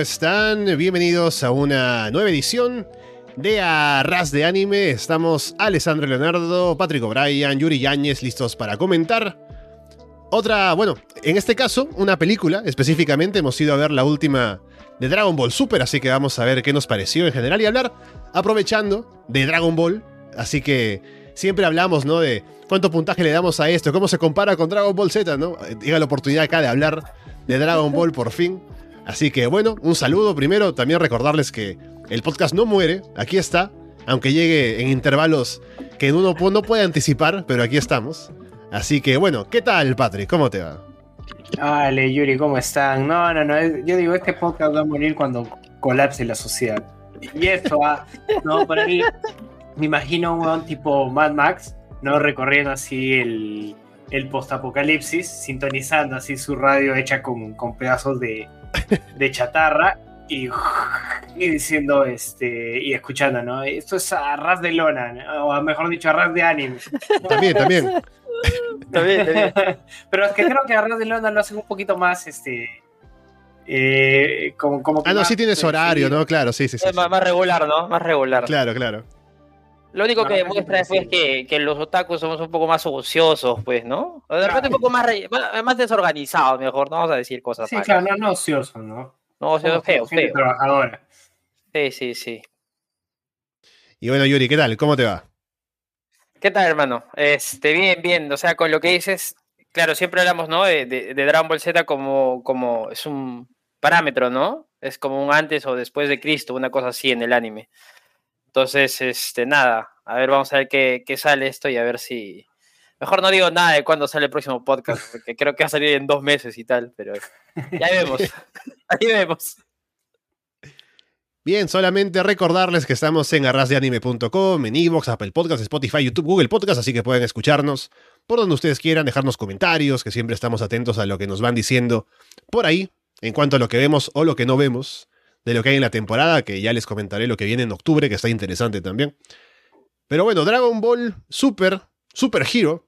Hola, hola, ¿cómo están? Bienvenidos a una nueva edición de Arras de Anime. Estamos Alessandro Leonardo, Patrick O'Brien, Yuri Yáñez listos para comentar. Otra, bueno, en este caso, una película específicamente. Hemos ido a ver la última de Dragon Ball Super, así que vamos a ver qué nos pareció en general y hablar aprovechando de Dragon Ball. Así que siempre hablamos, ¿no? De cuánto puntaje le damos a esto, cómo se compara con Dragon Ball Z, ¿no? Llega la oportunidad acá de hablar de Dragon Ball por fin. Así que bueno, un saludo primero. También recordarles que el podcast no muere, aquí está, aunque llegue en intervalos que uno no puede anticipar, pero aquí estamos. Así que bueno, ¿qué tal, Patrick? ¿Cómo te va? Dale, Yuri, ¿cómo están? No, no, no. Yo digo, este podcast va a morir cuando colapse la sociedad. Y eso va, no, por ahí me imagino un tipo Mad Max, ¿no? Recorriendo así el, el post-apocalipsis, sintonizando así su radio hecha con, con pedazos de, de chatarra y, y, diciendo este y escuchando, ¿no? Esto es a ras de lona, o mejor dicho, a ras de anime. También, también. también, también. Pero es que creo que a ras de lona lo hacen un poquito más, este. Eh, como, como ah, no, sí tienes horario, ¿no? Claro, sí, sí, sí. Más, más regular, ¿no? Más regular. Claro, claro. Lo único que demuestra es que, que, los otakus somos un poco más ociosos, pues, ¿no? De repente un poco más, más desorganizados, mejor, no vamos a decir cosas Sí, claro, no, no ociosos, ¿no? No, ociosos, feo, feo. Trabajadora. Sí, sí, sí. Y bueno, Yuri, ¿qué tal? ¿Cómo te va? ¿Qué tal, hermano? Este, bien, bien. O sea, con lo que dices, claro, siempre hablamos, ¿no? De, de, de Dragon Ball Z como, como es un parámetro, ¿no? Es como un antes o después de Cristo, una cosa así en el anime. Entonces, este, nada, a ver, vamos a ver qué, qué, sale esto y a ver si. Mejor no digo nada de cuándo sale el próximo podcast, porque creo que va a salir en dos meses y tal, pero ya vemos. Ahí vemos. Bien, solamente recordarles que estamos en arrasdeanime.com, en Evox, Apple Podcasts, Spotify, YouTube, Google Podcasts, así que pueden escucharnos por donde ustedes quieran, dejarnos comentarios, que siempre estamos atentos a lo que nos van diciendo por ahí, en cuanto a lo que vemos o lo que no vemos de lo que hay en la temporada, que ya les comentaré lo que viene en octubre, que está interesante también. Pero bueno, Dragon Ball Super, Super Hero,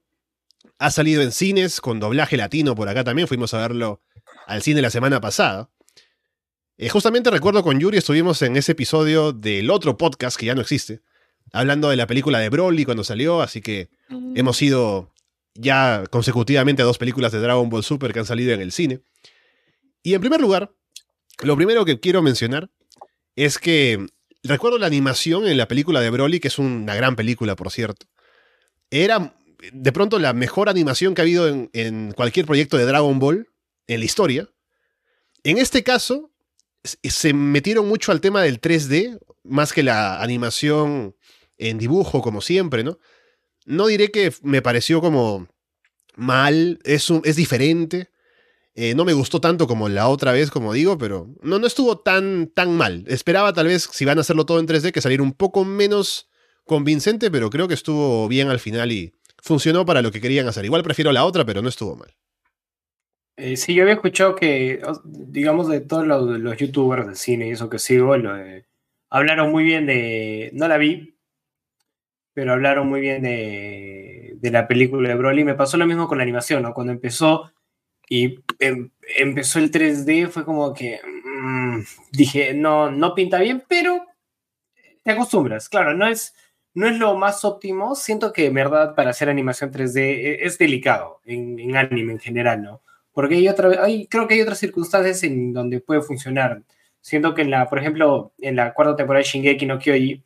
ha salido en cines con doblaje latino por acá también, fuimos a verlo al cine la semana pasada. Eh, justamente recuerdo con Yuri estuvimos en ese episodio del otro podcast que ya no existe, hablando de la película de Broly cuando salió, así que mm. hemos ido ya consecutivamente a dos películas de Dragon Ball Super que han salido en el cine. Y en primer lugar, lo primero que quiero mencionar es que recuerdo la animación en la película de Broly, que es una gran película, por cierto. Era de pronto la mejor animación que ha habido en, cualquier proyecto de Dragon Ball en la historia. En este caso, se metieron mucho al tema del 3D, más que la animación en dibujo, como siempre, ¿no? No diré que me pareció como mal, es, es diferente. Eh, no me gustó tanto como la otra vez, como digo, pero no, no estuvo tan, tan mal. Esperaba tal vez, si van a hacerlo todo en 3D, que saliera un poco menos convincente, pero creo que estuvo bien al final y funcionó para lo que querían hacer. Igual prefiero la otra, pero no estuvo mal. Eh, sí, yo había escuchado que, digamos, de todos los, los youtubers de cine y eso que sigo, hablaron muy bien de. No la vi, pero hablaron muy bien de, de la película de Broly. Me pasó lo mismo con la animación, ¿no? Cuando empezó y em, empezó el 3D, fue como que mm, dije, no, no pinta bien, pero te acostumbras. Claro, no es, no es lo más óptimo. Siento que en verdad para hacer animación 3D e, es, delicado en, en, anime en general, ¿no? Porque hay otra, hay, creo que hay otras circunstancias en donde puede funcionar. Siento que en la, por ejemplo, en la cuarta temporada de Shingeki no Kyoji,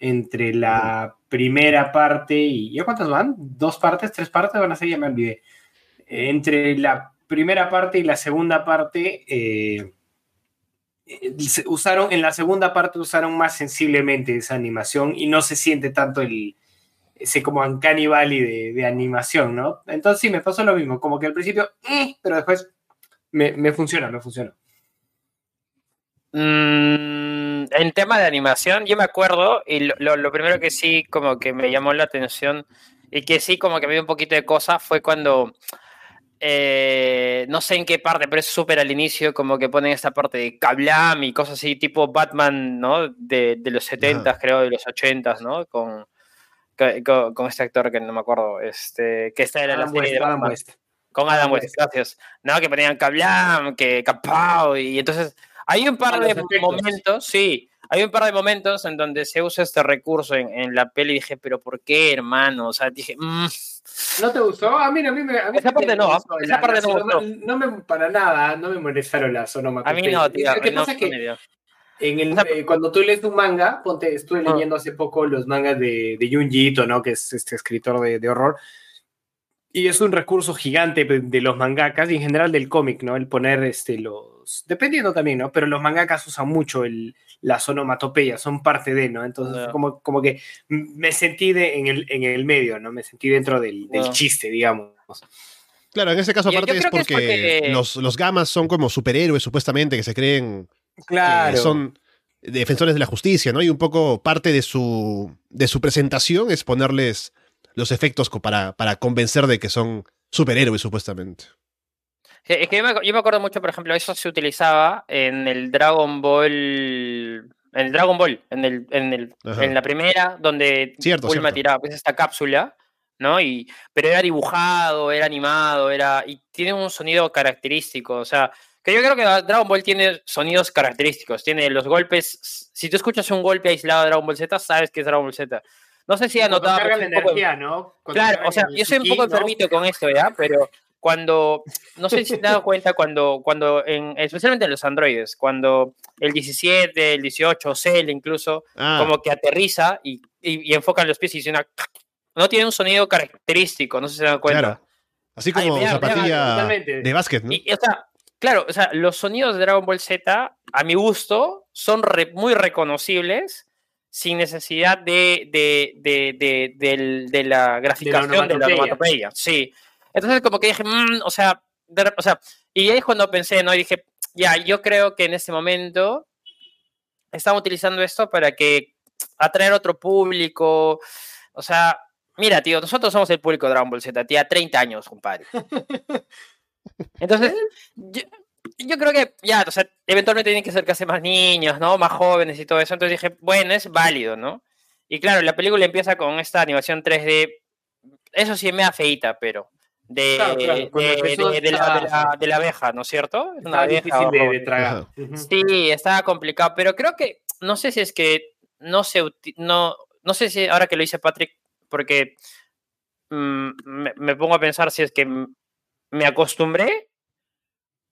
entre la primera parte y ¿ya cuántas van? ¿Dos partes? ¿Tres partes van a ser? Ya me olvidé. Entre la primera parte y la segunda parte eh, usaron, en la segunda parte usaron más sensiblemente esa animación y no se siente tanto el ese como uncanny valley de, animación, ¿no? Entonces sí, me pasó lo mismo, como que al principio, eh, pero después me, funciona, me funciona. Mm, en tema de animación, yo me acuerdo, y lo, primero que sí como que me llamó la atención y que sí como que me dio un poquito de cosa fue cuando eh, no sé en qué parte, pero es súper al inicio, como que ponen esta parte de Kablam y cosas así, tipo Batman, ¿no? De, los 70 creo, de los 80 ¿no? Con, con, este actor que no me acuerdo, este, que está en la serie de Batman. Con Adam West, gracias. No, que ponían Kablam, que Capao, y entonces Hay un par A de momentos, sí, hay un par de momentos en donde se usa este recurso en, en la peli y dije, pero ¿por qué, hermano? O sea, dije, mm, ¿No te gustó? A mí, a mí, me- a mí Esa parte no, gustó. esa parte no sonoma- gustó. No me, para nada, no me molestaron las a onomatopeyas. mí no, tío. Lo que no, pasa es que no dio. en el, O sea, eh, cuando tú lees un manga, ponte, estuve Ah. leyendo hace poco los mangas de, de Junji Ito, ¿no? Que es este escritor de, de horror. Y es un recurso gigante de de los mangakas y en general del cómic, ¿no? El poner este, los. Dependiendo también, ¿no? Pero los mangakas usan mucho el, las onomatopeyas, son parte de, ¿no? Entonces, como, como que me sentí de, en, el, en el medio, ¿no? Me sentí dentro del, del chiste, digamos. Claro, en ese caso aparte es que porque, Los, los gamas son como superhéroes supuestamente que se creen Claro. eh, son defensores de la justicia, ¿no? Y un poco parte de su, de su presentación es ponerles los efectos para, para convencer de que son superhéroes supuestamente. Que- Es que yo me, yo me acuerdo mucho, por ejemplo, eso se utilizaba en el Dragon Ball. En el Dragon Ball, en, el, en, el, en la primera, donde Cierto, Bulma cierto. tiraba pues, esta cápsula, ¿no? Y, pero era dibujado, era animado, era. Y tiene un sonido característico. O sea, que yo creo que Dragon Ball tiene sonidos característicos. Tiene los golpes. Si tú escuchas un golpe aislado de Dragon Ball Z, sabes que es Dragon Ball Z. No sé si ha Cuando notado. carga la energía, ¿no? Cuando Claro, o sea, yo soy un poco ¿no? enfermito con esto, ¿ya? Pero cuando, no sé si te has dado cuenta, cuando, cuando en, especialmente en los androides, cuando el 17, el 18, Cell incluso, Ah, como que aterriza y, y, y enfocan los pies y suena, no tiene un sonido característico, no sé si se dan cuenta. claro. Así Ay, como me da zapatilla totalmente. de básquet, ¿no? Y, y, o sea, claro, o sea, los sonidos de Dragon Ball Z, a mi gusto, son re- muy reconocibles sin necesidad de, de, de, de, la graficación de la onomatopeya. Sí. Entonces, como que dije, mm, o sea, de o sea, y ahí es cuando pensé, ¿no? Y dije, ya, yo creo que en este momento están utilizando esto para que atraer otro público. O sea, mira, tío, nosotros somos el público de Dragon Ball Z, tía, 30 años, compadre. Entonces, yo, yo creo que ya, o sea, eventualmente tienen que acercarse más niños, ¿no? Más jóvenes y todo eso. Entonces dije, bueno, es válido, ¿no? Y claro, la película empieza con esta animación 3D. Eso sí me da feíta, pero. De, Claro, claro, cuando de, la, de, la, estaba- de la abeja, ¿no es cierto? Es Estaba difícil de, tragar. Sí, estaba complicado, pero creo que, no sé si es que no se, no, no sé si ahora que lo dice Patrick, porque mm, me, me pongo a pensar si es que me acostumbré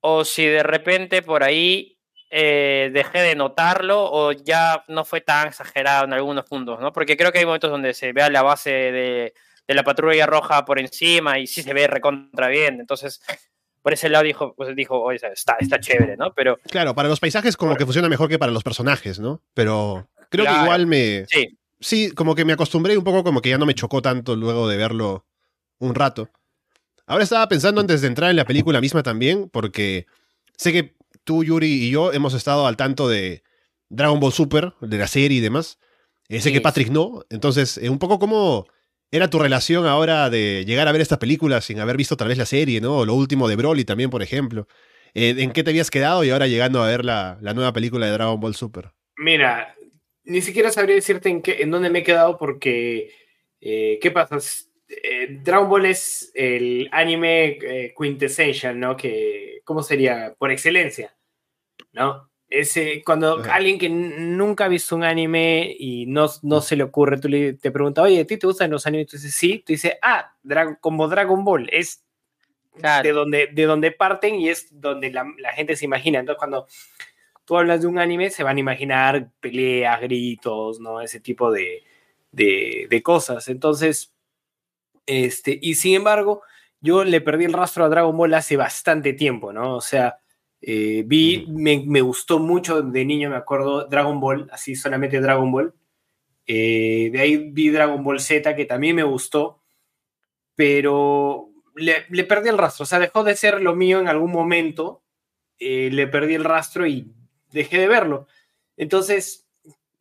o si de repente por ahí eh, dejé de notarlo o ya no fue tan exagerado en algunos puntos, ¿no? Porque creo que hay momentos donde se vea la base de, de la patrulla roja por encima y sí se ve recontra bien, entonces por ese lado dijo, pues dijo, oye, está, está chévere, ¿no? Pero Claro, para los paisajes como que funciona mejor que para los personajes, ¿no? Pero creo que igual me... sí, Sí, como que me acostumbré un poco, como que ya no me chocó tanto luego de verlo un rato. Ahora estaba pensando antes de entrar en la película misma también, porque sé que tú, Yuri y yo hemos estado al tanto de Dragon Ball Super, de la serie y demás. Eh, sé Sí. que Patrick no. Entonces, eh, un poco cómo era tu relación ahora de llegar a ver esta película sin haber visto tal vez la serie, ¿no? O lo último de Broly también, por ejemplo. Eh, ¿En qué te habías quedado y ahora llegando a ver la, la nueva película de Dragon Ball Super? Mira, ni siquiera sabría decirte en, qué, en dónde me he quedado porque, eh, ¿qué pasa? Eh, Dragon Ball es el anime quintessential, ¿no? Que, ¿Cómo sería? Por excelencia, ¿no? Ese, cuando Ajá. alguien que nunca ha visto un anime y no, no se le ocurre, tú le, te preguntas, oye, ¿a ti te gustan los animes? Tú dices, sí. Tú dices, ah, Dra- como Dragon Ball, es de donde, de donde parten y es donde la, la gente se imagina. Entonces, cuando tú hablas de un anime, se van a imaginar peleas, gritos, ¿no? Ese tipo de, de, de cosas. Entonces, este, y sin embargo, yo le perdí el rastro a Dragon Ball hace bastante tiempo, ¿no? O sea, eh, vi, me gustó mucho de niño, me acuerdo, Dragon Ball, así solamente Dragon Ball. Eh, de ahí vi Dragon Ball Z, que también me gustó, pero le, le perdí el rastro. O sea, dejó de ser lo mío en algún momento, eh, le perdí el rastro y dejé de verlo. Entonces,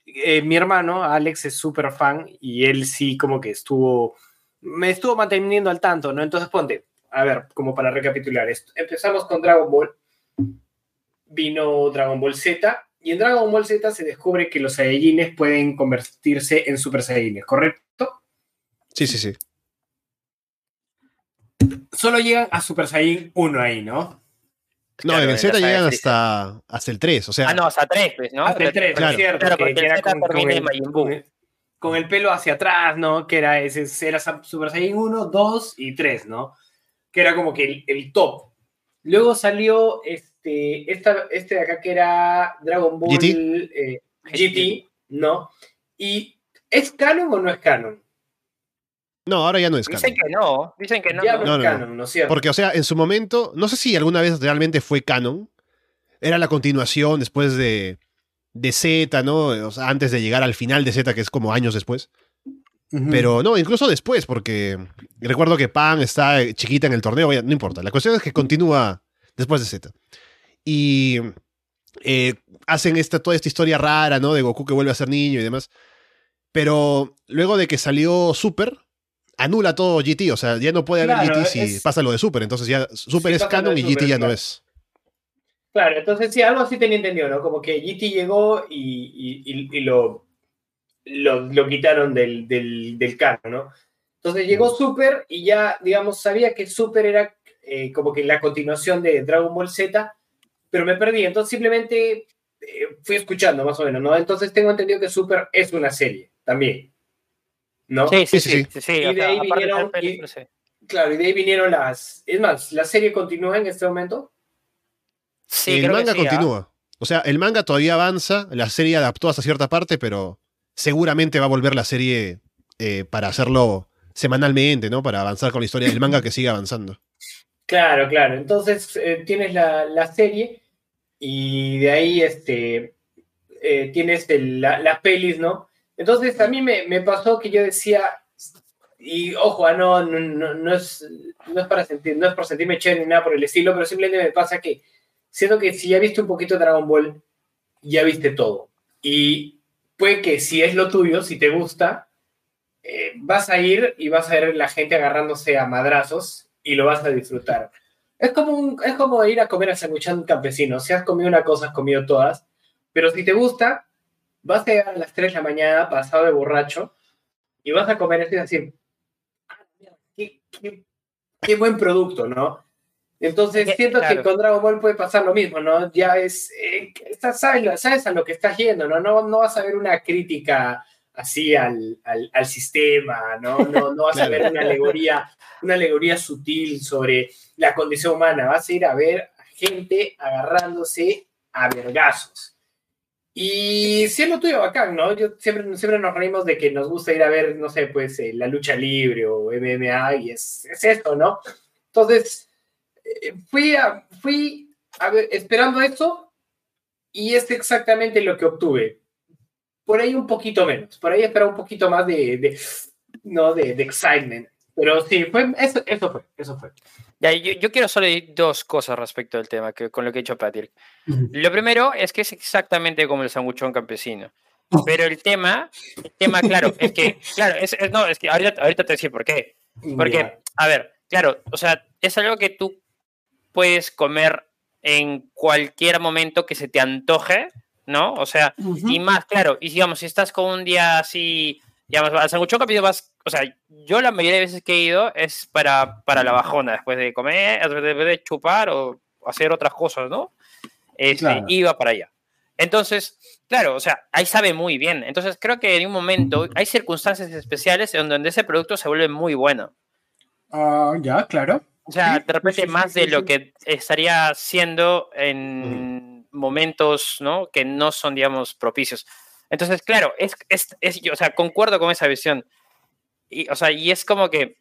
eh, mi hermano, Alex, es súper fan y él sí como que estuvo, me estuvo manteniendo al tanto, ¿no? Entonces, ponte, a ver, como para recapitular esto. Empezamos con Dragon Ball, vino Dragon Ball Z, y en Dragon Ball Z se descubre que los Saiyajines pueden convertirse en Super Saiyajines, ¿correcto? Sí, sí, sí. Solo llegan a Super Saiyan 1 ahí, ¿no? No, Claro, en el Z llegan hasta, hasta el 3. O sea, Ah, no, hasta 3, pues, ¿no? Hasta el 3, Claro. es cierto. Claro, que- porque que el era con, con el, Majin Buu. con el- con el pelo hacia atrás, ¿no? Que era ese, era Super Saiyan 1, 2 y 3, ¿no? Que era como que el, el top. Luego salió este, esta, este de acá que era Dragon Ball GT. eh, GT, ¿no? ¿Y es canon o no es canon? no, ahora ya no es Dicen canon. que no, dicen que no. ya ¿no? no, No, es no, no. canon, ¿no es cierto? Porque, o sea, en su momento, no sé si alguna vez realmente fue canon. Era la continuación después de, de Z, ¿no? O sea, antes de llegar al final de Z, que es como años después. Pero no, incluso después, porque recuerdo que Pan está chiquita en el torneo, ya, no importa. La cuestión es que continúa después de Z. Y eh, hacen esta, toda esta historia rara, ¿no? De Goku que vuelve a ser niño y demás. Pero luego de que salió Super, anula todo GT. O sea, ya no puede haber Claro, GT si es- pasa lo de Super. Entonces ya Super Sí, es canon y Super, GT ya no es. Claro, entonces sí, algo así tenía entendido, ¿no? Como que GT llegó y, y- y- y lo, lo, lo quitaron del, del, del canon, ¿no? Entonces llegó Super y ya, digamos, sabía que Super era eh, como que la continuación de Dragon Ball Z, pero me perdí, entonces simplemente eh, fui escuchando más o menos, ¿no? Entonces tengo entendido que Super es una serie también, ¿no? Sí, sí, Sí, sí. sí, sí, sí, Y de ahí vinieron sí. Claro, y de ahí vinieron las... Es más, ¿la serie continúa en este momento? Sí, el creo que manga sí, ¿ah? continúa. O sea, el manga todavía avanza, la serie adaptó hasta cierta parte, pero seguramente va a volver la serie eh, para hacerlo semanalmente, ¿no? Para avanzar con la historia del manga que sigue avanzando. Claro, claro. Entonces eh, tienes la, la serie y de ahí este, eh, tienes el- la- las pelis, ¿no? Entonces a mí me, me pasó que yo decía, y ojo, ah, no, no, no, no es, no, es para sentir, no es por sentirme chévere ni nada por el estilo, pero simplemente me pasa que siento que si ya viste un poquito de Dragon Ball, ya viste todo. Y puede que si es lo tuyo, si te gusta, eh, vas a ir y vas a ver la gente agarrándose a madrazos y lo vas a disfrutar. Es como, un- es como ir a comer a sanguchán campesino. Si has comido una cosa, has comido todas. Pero si te gusta, vas a llegar a las 3 de la mañana pasado de borracho y vas a comer esto y decir, "Ah, qué, qué- qué buen producto, ¿no? Entonces siento claro. que con Dragon Ball puede pasar lo mismo, ¿no? Ya es, eh, sabes, sabes a lo que estás yendo, ¿no? No, no vas a ver una crítica así al, al, al sistema, ¿no? No, no vas a ver una alegoría, una alegoría sutil sobre la condición humana, vas a ir a ver a gente agarrándose a vergazos. Y si es lo tuyo, bacán, ¿no? Yo siempre, siempre nos reímos de que nos gusta ir a ver, no sé, pues eh, la lucha libre o MMA y es, es esto, ¿no? Entonces, eh, fui, a, fui a ver, esperando esto y es exactamente lo que obtuve. Por ahí un poquito menos, por ahí esperaba un poquito más de, de no, de, de excitement. Pero sí, fue, eso, eso fue, eso fue. Ya, yo, yo quiero solo decir dos cosas respecto al tema, que, con lo que ha dicho Patrick. Lo primero es que es exactamente como el sanguchón campesino. Pero el tema, el tema, claro, es que, claro, es, es- no, es que ahorita, ahorita te decir por qué. Porque, Ya. a ver, claro, o sea, es algo que tú puedes comer en cualquier momento que se te antoje, ¿no? O sea, y más, claro, y digamos, si estás con un día así, digamos, al sanguchón campesino vas, o sea, yo la mayoría de veces que he ido es para, para la bajona, después de comer, después de chupar o hacer otras cosas, ¿no? Este, Claro. Iba para allá. Entonces, claro, o sea, ahí sabe muy bien. Entonces, creo que en un momento hay circunstancias especiales en donde ese producto se vuelve muy bueno. Ah, ya, claro. O sea, Sí, de repente sí, sí, más sí, de sí, lo que estaría siendo en momentos, ¿no? Que no son, digamos, propicios. Entonces, claro, es, es, es- yo, o sea, concuerdo con esa visión. Y, o sea, y es como que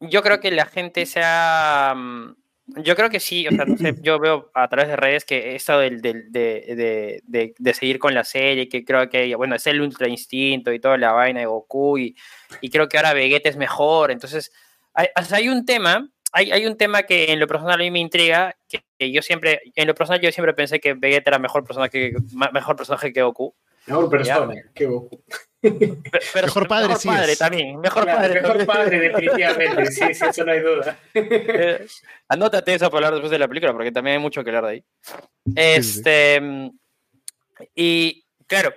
yo creo que la gente se ha... mm, Yo creo que sí, o sea, no yo veo a través de redes que esto del, del- de, de, de- seguir con la serie, que creo que, bueno, es el Ultra Instinto y toda la vaina de Goku, y, y creo que ahora Vegeta es mejor, entonces hay, o hay un tema, hay, hay un tema que en lo personal a mí me intriga, que, que yo siempre, en lo personal yo siempre pensé que Vegeta era mejor personaje que, mejor personaje que Goku. Mejor persona que Goku. Pe- pero- Mejor padre sí es. también, mejor Claro, padre. mejor padre, definitivamente. Sí, sí, eso no hay duda. Eh, anótate eso para hablar después de la película, porque también hay mucho que hablar de ahí. sí. Este, y claro,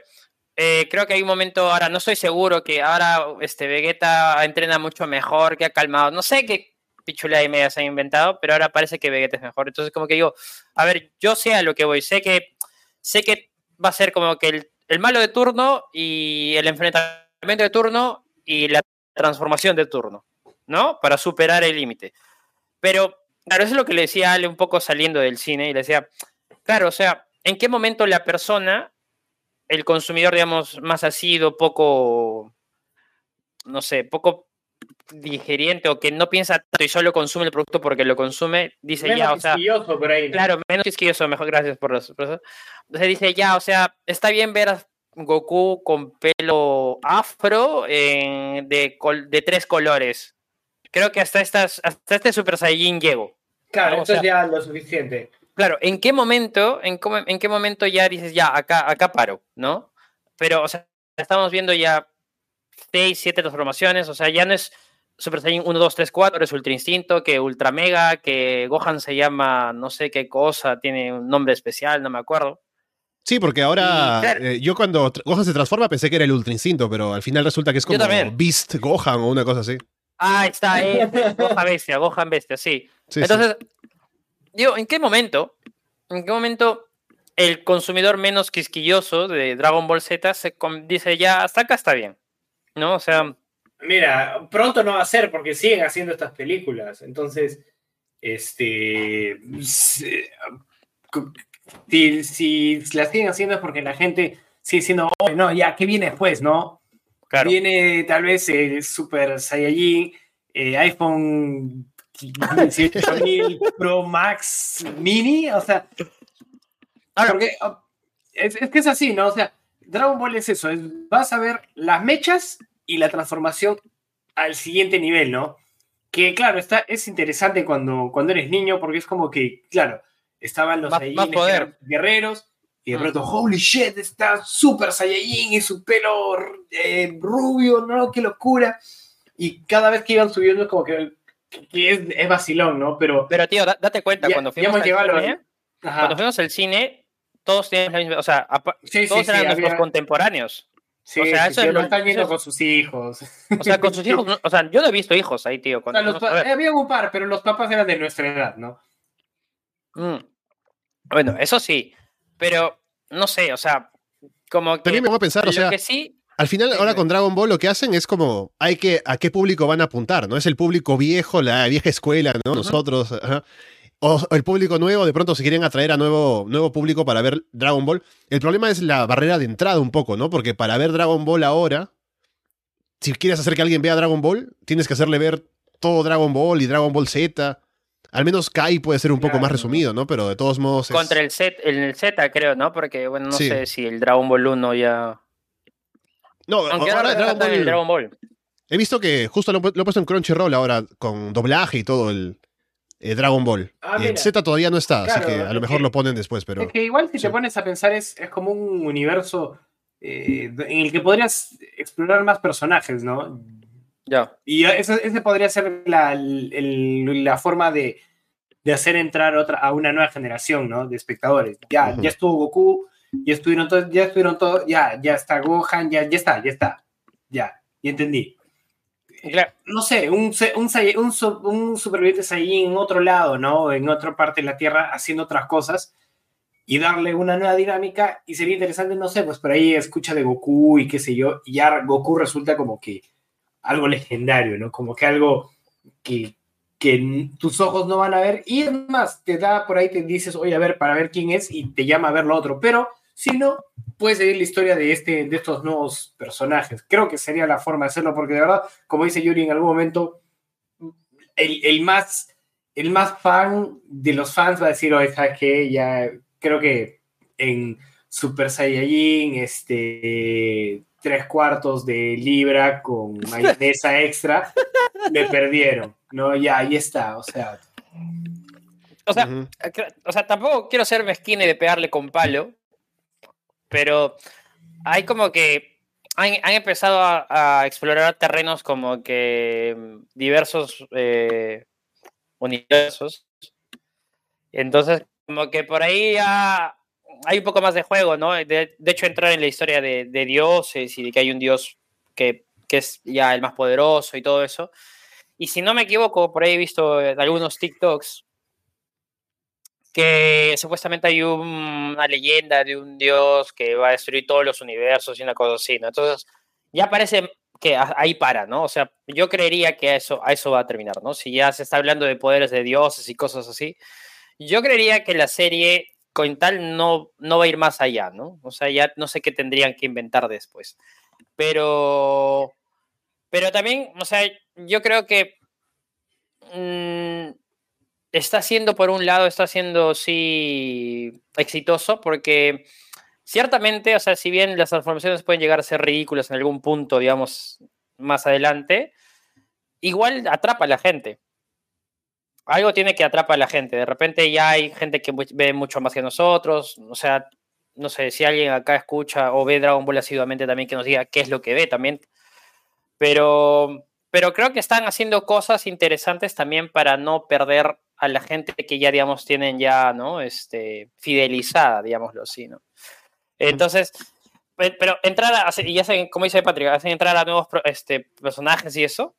eh, creo que hay un momento, ahora no estoy seguro que ahora este Vegeta entrena mucho mejor, que ha calmado, no sé, que pichula y media se han inventado, pero ahora parece que Vegeta es mejor. Entonces, como que digo, a ver, yo sé a lo que voy, sé que, sé que va a ser como que el, malo de turno y el enfrentamiento de turno y la transformación de turno, ¿no? Para superar el límite. Pero, claro, eso es lo que le decía a Ale un poco saliendo del cine y le decía, claro, o sea, ¿en qué momento la persona, el consumidor, digamos, más asido, poco, no sé, poco digeriente o que no piensa tanto y solo consume el producto porque lo consume, dice Menos ya, o sea, por ahí, ¿no? claro, menos quisquilloso, mejor, gracias por eso. por eso. Entonces dice ya, o sea, está bien ver a Goku con pelo afro en- de, col- de tres colores. Creo que hasta, estas, hasta este Super Saiyajin llego. Claro, esto es ya lo suficiente. Claro, ¿en qué momento, en, en qué momento ya dices, ya, acá, acá paro, ¿no? Pero, o sea, estamos viendo ya seis, siete transformaciones, o sea, ya no es Super Saiyan 1, 2, 3, 4, es Ultra Instinto, que Ultra Mega, que Gohan se llama no sé qué cosa, tiene un nombre especial, no me acuerdo. Sí, porque ahora Y, claro. eh, yo cuando Gohan se transforma pensé que era el Ultra Instinto, pero al final resulta que es como. Beast Gohan o una cosa así. Ah, está, eh, Gohan Bestia, Gohan Bestia, sí. Sí, sí. Entonces, digo, ¿en qué momento, en qué momento el consumidor menos quisquilloso de Dragon Ball Z se dice ya, hasta acá está bien? ¿No? O sea, Mira, pronto no va a ser porque siguen haciendo estas películas. Entonces, este. se- Si, si las siguen haciendo es porque la gente sigue diciendo, "Oye, no, ya, ¿qué viene después, no? claro. Viene tal vez el Super Saiyajin, eh, iPhone 18000 Pro Max Mini, o sea, Ahora, porque ah, es, es que es así, ¿no? O sea, Dragon Ball es eso, es, vas a ver las mechas y la transformación al siguiente nivel, ¿no? Que claro, está, es interesante cuando, cuando eres niño porque es como que, claro, estaban los Más- más poder. guerreros y de pronto, holy shit, está Super Saiyajin y su pelo eh, rubio, ¿no? Qué locura. Y cada vez que iban subiendo es como que, que es, es vacilón, ¿no? Pero, pero tío, da- date cuenta, Ya- cuando fuimos al cine, cuando fuimos al cine, todos teníamos la misma, o sea, Sí, sí, todos sí, eran nuestros había- contemporáneos. Sí, o sea, sí, eso sí, es lo están viendo eso con sus hijos. O sea, con sus hijos, no- o sea, yo no he visto hijos ahí, tío. O sea, los ver, había un par, pero los papás eran de nuestra edad, ¿no? mm. Bueno, eso sí, pero no sé, o sea, como que También me voy a pensar, o sea, que sí, al final Sí, ahora sí. con Dragon Ball lo que hacen es como, hay que, a qué público van a apuntar, ¿no? Es el público viejo, la vieja escuela, ¿no? Nosotros, ajá. O el público nuevo, de pronto si quieren atraer a nuevo, nuevo público para ver Dragon Ball. El problema es la barrera de entrada un poco, ¿no? Porque para ver Dragon Ball ahora, si quieres hacer que alguien vea Dragon Ball, tienes que hacerle ver todo Dragon Ball y Dragon Ball Z. Al menos Kai puede ser un poco más resumido, ¿no? Pero de todos modos. es- contra el Z, en el Z creo, ¿no? Porque, bueno, no Sí. sé si el Dragon Ball 1 ya... No, Aunque ahora ahora Dragon rescatan el. Dragon Ball. He visto que justo lo, lo he puesto en Crunchyroll ahora con doblaje y todo el eh, Dragon Ball. Ah, Y el mira. Z todavía no está, Claro, así que a lo mejor que- lo ponen después, pero. Es que igual si sí. te pones a pensar es, es como un universo eh, en el que podrías explorar más personajes, ¿no? Ya. Y ese, ese podría ser la, el- la forma de, de hacer entrar otra, a una nueva generación, ¿no? De espectadores. Ya, ya estuvo Goku, ya estuvieron todos, ya estuvieron todos, ya, ya está Gohan, ya, ya está, ya está. Ya, ya entendí. No sé, un, un, un, su- un superviviente en otro lado, ¿no? En otra parte de la Tierra haciendo otras cosas y darle una nueva dinámica y sería interesante, no sé, pues por ahí escucha de Goku y qué sé yo, y ya Goku resulta como que algo legendario, ¿no? Como que algo que, que tus ojos no van a ver y es más, te da por ahí, te dices, oye, a ver, para ver quién es y te llama a ver lo otro, pero si no, puedes seguir la historia de, este, de estos nuevos personajes. Creo que sería la forma de hacerlo, porque de verdad, como dice Yuri en algún momento, el, el más, el más fan de los fans va a decir, oye, ¿sabes qué? Ya creo que en Super Saiyajin, este, tres cuartos de libra con mayonesa extra, me perdieron, ¿no? Ya, ahí está, o sea, o sea, o sea, tampoco quiero ser mezquino y de pegarle con palo, pero hay como que han, han empezado a, explorar terrenos como que diversos eh, universos. Entonces, como que por ahí ya hay un poco más de juego, ¿no? De, hecho, entrar en la historia de, dioses y de que hay un dios que, que es ya el más poderoso y todo eso. Y si no me equivoco, por ahí he visto en algunos TikToks que supuestamente hay una leyenda de un dios que va a destruir todos los universos y una cosa así, ¿no? Entonces, ya parece que ahí para, ¿no? O sea, yo creería que a eso, a eso va a terminar, ¿no? Si ya se está hablando de poderes de dioses y cosas así, yo creería que la serie con tal no, no va a ir más allá, ¿no? O sea, ya no sé qué tendrían que inventar después. Pero, pero también, o sea, yo creo que mmm, está siendo, por un lado, está siendo, sí, exitoso, porque ciertamente, o sea, si bien las transformaciones pueden llegar a ser ridículas en algún punto, digamos, más adelante, igual atrapa a la gente. Algo tiene que atrapar a la gente. De repente ya hay gente que ve mucho más que nosotros. O sea, no sé, si alguien acá escucha o ve Dragon Ball asiduamente también que nos diga qué es lo que ve también. Pero, pero creo que están haciendo cosas interesantes también para no perder a la gente que ya, digamos, tienen ya, ¿no? Este, fidelizada, digámoslo así, ¿no? Entonces, pero entrar a, y hacen, como dice Patrick, hacen entrar a nuevos este, personajes y eso,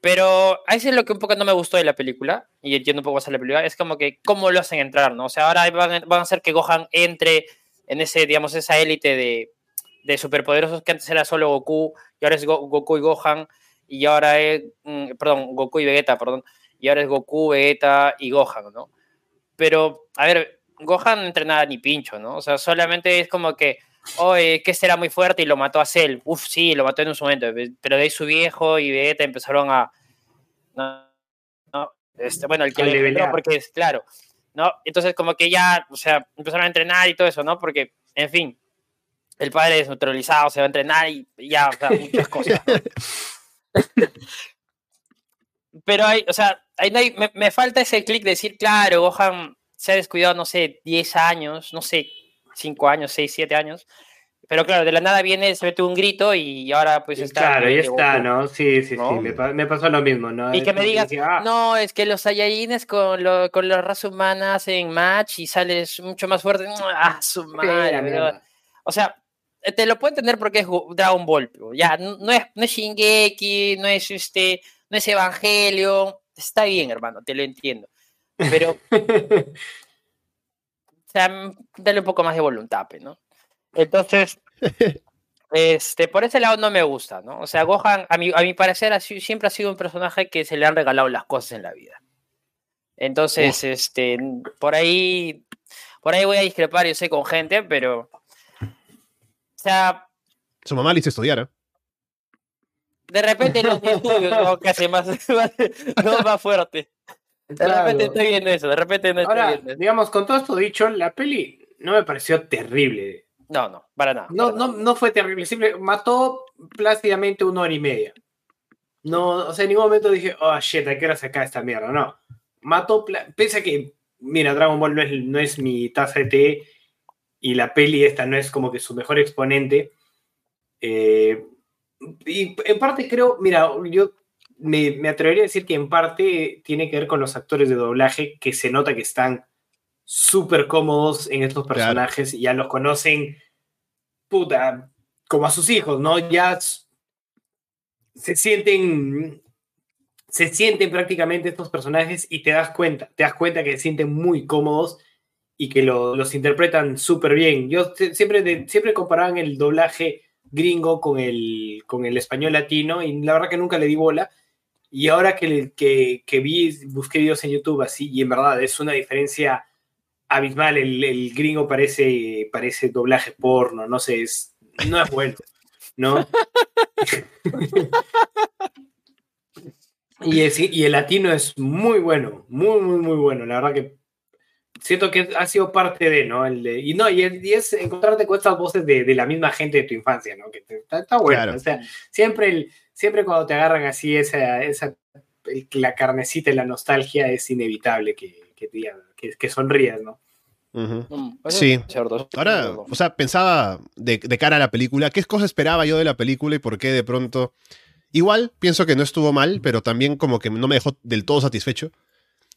pero a eso es lo que un poco no me gustó de la película, y entiendo un poco más la película, es como que cómo lo hacen entrar, ¿no? O sea, ahora van, van a hacer que Gohan entre en ese, digamos, esa élite de, de superpoderosos que antes era solo Goku, y ahora es Goku y Gohan, y ahora es, mm, perdón, Goku y Vegeta, perdón, y ahora es Goku, Vegeta y Gohan, ¿no? Pero, a ver, Gohan no entrenaba ni pincho, ¿no? O sea, solamente es como que, oye, que será muy fuerte y lo mató a Cell. Uf, sí, lo mató en un momento, pero de ahí su viejo y Vegeta empezaron a... No, no este, bueno, el que le entró porque es, claro, ¿no? Entonces como que ya, o sea, empezaron a entrenar y todo eso, ¿no? Porque, en fin, el padre desneutralizado se va a entrenar y ya, o sea, muchas cosas. pero hay, o sea, me, falta ese clic de decir, claro, Gohan se ha descuidado, no sé, 10 años, no sé, 5 años, 6, 7 años. Pero claro, de la nada viene, se mete un grito y ahora pues está. Claro, ya está, ¿no? Sí, sí, sí, me, pasó lo mismo, ¿no? Y que me digas, ah". no, es que los Saiyajines con, lo, con la raza humana hacen match y sales mucho más fuerte. Ah, su madre, O sea, te lo puedo entender porque es Dragon Ball, ya, no es, no es Shingeki, no es este, no es Evangelio, está bien, hermano, te lo entiendo. Pero, o sea, dale un poco más de voluntad, ¿no? Entonces, este, por ese lado no me gusta, ¿no? O sea, Gohan, a mi, a mi parecer, siempre ha sido un personaje que se le han regalado las cosas en la vida. Entonces, este, por ahí, por ahí voy a discrepar, yo sé, con gente, pero, sea... Su mamá le hizo estudiar, ¿eh? De repente los estudios, no, casi más, no más fuerte. De repente estoy viendo eso, de repente no estoy Ahora, Digamos, con todo esto dicho, la peli no me pareció terrible. No, no, para nada. No, no, no fue terrible, simple, mató plácidamente una hora y media. No, o sea, en ningún momento dije, oh shit, ¿a qué hora sacar esta mierda? No. Mató, pese a que, mira, Dragon Ball no es, no es mi taza de té y la peli esta no es como que su mejor exponente. Eh, y en parte creo, mira, yo me, atrevería a decir que en parte tiene que ver con los actores de doblaje que se nota que están súper cómodos en estos personajes y ya los conocen, puta, como a sus hijos, ¿no? Ya se sienten, se sienten prácticamente estos personajes y te das cuenta, te das cuenta que se sienten muy cómodos y que los interpretan súper bien. Yo siempre, siempre comparaban el doblaje gringo con el, con el español latino y la verdad que nunca le di bola. Y ahora que, que, que vi, busqué videos en YouTube así y en verdad es una diferencia abismal. El, el gringo parece, parece doblaje porno, no sé, es, no es bueno, ¿no? y, y el latino es muy bueno, muy, muy, muy bueno. La verdad que siento que ha sido parte de, ¿no? El de, y no, y es, encontrarte con estas voces de, de, la misma gente de tu infancia, ¿no? Que está, está, bueno. O sea, siempre, el, siempre cuando te agarran así esa, esa la carnecita y la nostalgia es inevitable que, que, que, que sonrías, ¿no? Mm, sí. Ahora, o sea, pensaba de, de, cara a la película, ¿qué cosa esperaba yo de la película y por qué de pronto... Igual pienso que no estuvo mal, pero también como que no me dejó del todo satisfecho.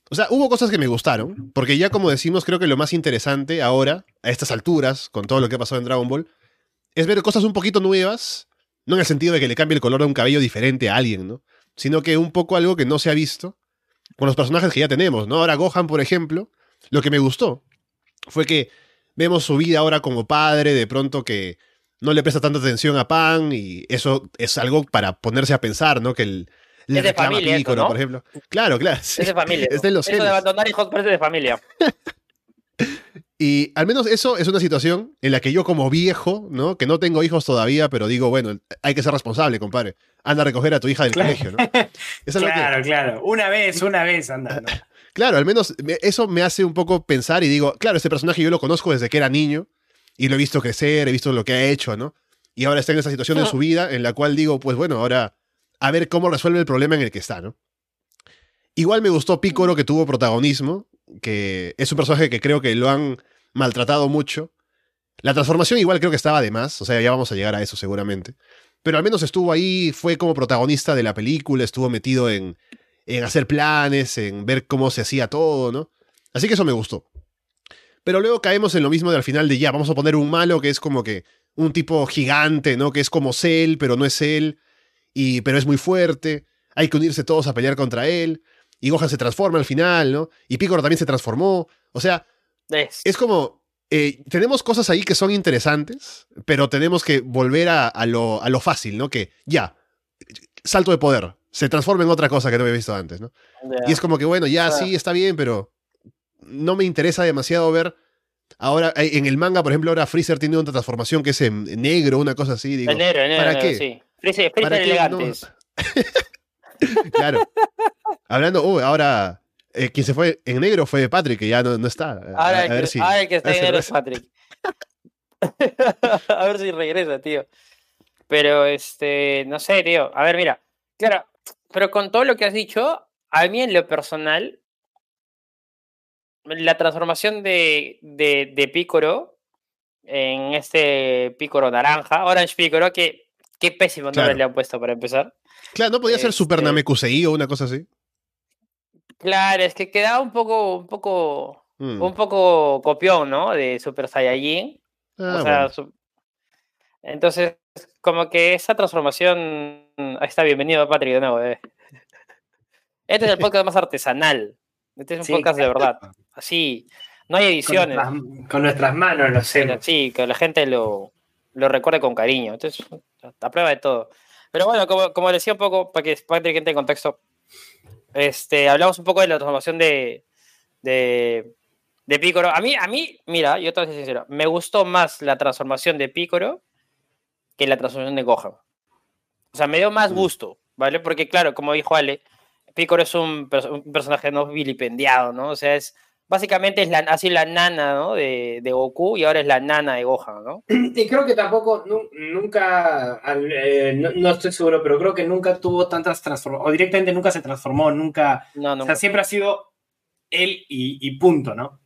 O sea, hubo cosas que me gustaron, porque ya como decimos, creo que lo más interesante ahora, a estas alturas, con todo lo que ha pasado en Dragon Ball, es ver cosas un poquito nuevas, no en el sentido de que le cambie el color de un cabello diferente a alguien, ¿no? sino que un poco algo que no se ha visto con los personajes que ya tenemos, ¿no? Ahora Gohan, por ejemplo, lo que me gustó fue que vemos su vida ahora como padre, de pronto que no le presta tanta atención a Pan y eso es algo para ponerse a pensar, ¿no? Que el, le es de familia, ¿no? por ejemplo. Claro, claro. Es de familia. Es de los eso de abandonar hijos parece de familia. y al menos eso es una situación en la que yo como viejo, ¿no? Que no tengo hijos todavía, pero digo, bueno, hay que ser responsable, compadre. Anda a recoger a tu hija del colegio, ¿no? claro, claro. Una vez, una vez anda, ¿no? Claro, al menos eso me hace un poco pensar y digo, claro, este personaje yo lo conozco desde que era niño y lo he visto crecer, he visto lo que ha hecho, ¿no? Y ahora está en esa situación en su vida en la cual digo, pues bueno, ahora a ver cómo resuelve el problema en el que está, ¿no? Igual me gustó Picoro que tuvo protagonismo, que es un personaje que creo que lo han maltratado mucho. La transformación igual creo que estaba de más, o sea, ya vamos a llegar a eso seguramente. Pero al menos estuvo ahí, fue como protagonista de la película, estuvo metido en, en hacer planes, en ver cómo se hacía todo, ¿no? Así que eso me gustó. Pero luego caemos en lo mismo de al final de ya, vamos a poner un malo que es como que un tipo gigante, ¿no? Que es como Cell, pero no es Cell y, pero es muy fuerte, hay que unirse todos a pelear contra él, y Gohan se transforma al final, ¿no? Y Piccolo también se transformó, o sea, es, como, eh, tenemos cosas ahí que son interesantes, pero tenemos que volver a, lo, a lo fácil, ¿no? Que ya, salto de poder, se transforma en otra cosa que no había visto antes, ¿no? Y es como que, bueno, ya sí, está bien, pero no me interesa demasiado ver Ahora, eh, en el manga, por ejemplo, ahora Freezer tiene una transformación que es en negro, una cosa así. Digo, negro, negro, ¿Para qué? Sí. Freezer, elegantes. claro. Hablando, uh, ahora eh, quien se fue en negro fue Patrick, que ya no, no está. Ahora, a, ver si, ahora el que está en negro es Patrick. a ver si regresa, tío. Pero, este, no sé, tío. A ver, mira. Claro, pero con todo lo que has dicho, a mí en lo personal, la transformación de, de, de Picoro en este Picoro naranja, Orange Picoro, que Qué pésimo nombre le han puesto para empezar. Claro, no podía ser Super este Namekusei o una cosa así. Claro, es que quedaba un poco, un poco, mm. un poco copión, ¿no? De Super Saiyajin. Ah, entonces, como que esa transformación. Ahí está, bienvenido, Patrick, de nuevo. Eh. Este es el podcast más artesanal. Este es un podcast de verdad. Así, no hay ediciones. Con nuestras, manos lo hacemos. Sí, que la gente lo, lo recuerde con cariño. Entonces, a prueba de todo. Pero bueno, como, como decía un poco, para que, para que entre en contexto, este, hablamos un poco de la transformación de, de, de Picoro. A mí, a mí, mira, yo te voy a ser sincero, me gustó más la transformación de Picoro que la transformación de Gohan. O sea, me dio más mm. gusto, ¿vale? Porque claro, como dijo Ale, Picoro es un, un personaje no vilipendiado, ¿no? O sea, es básicamente es la, así la nana ¿no? de, de, Goku y ahora es la nana de Gohan, ¿no? Y creo que tampoco, nunca, eh, no, estoy seguro, pero creo que nunca tuvo tantas transformaciones, o directamente nunca se transformó, nunca, o sea, siempre ha sido él y, punto, ¿no?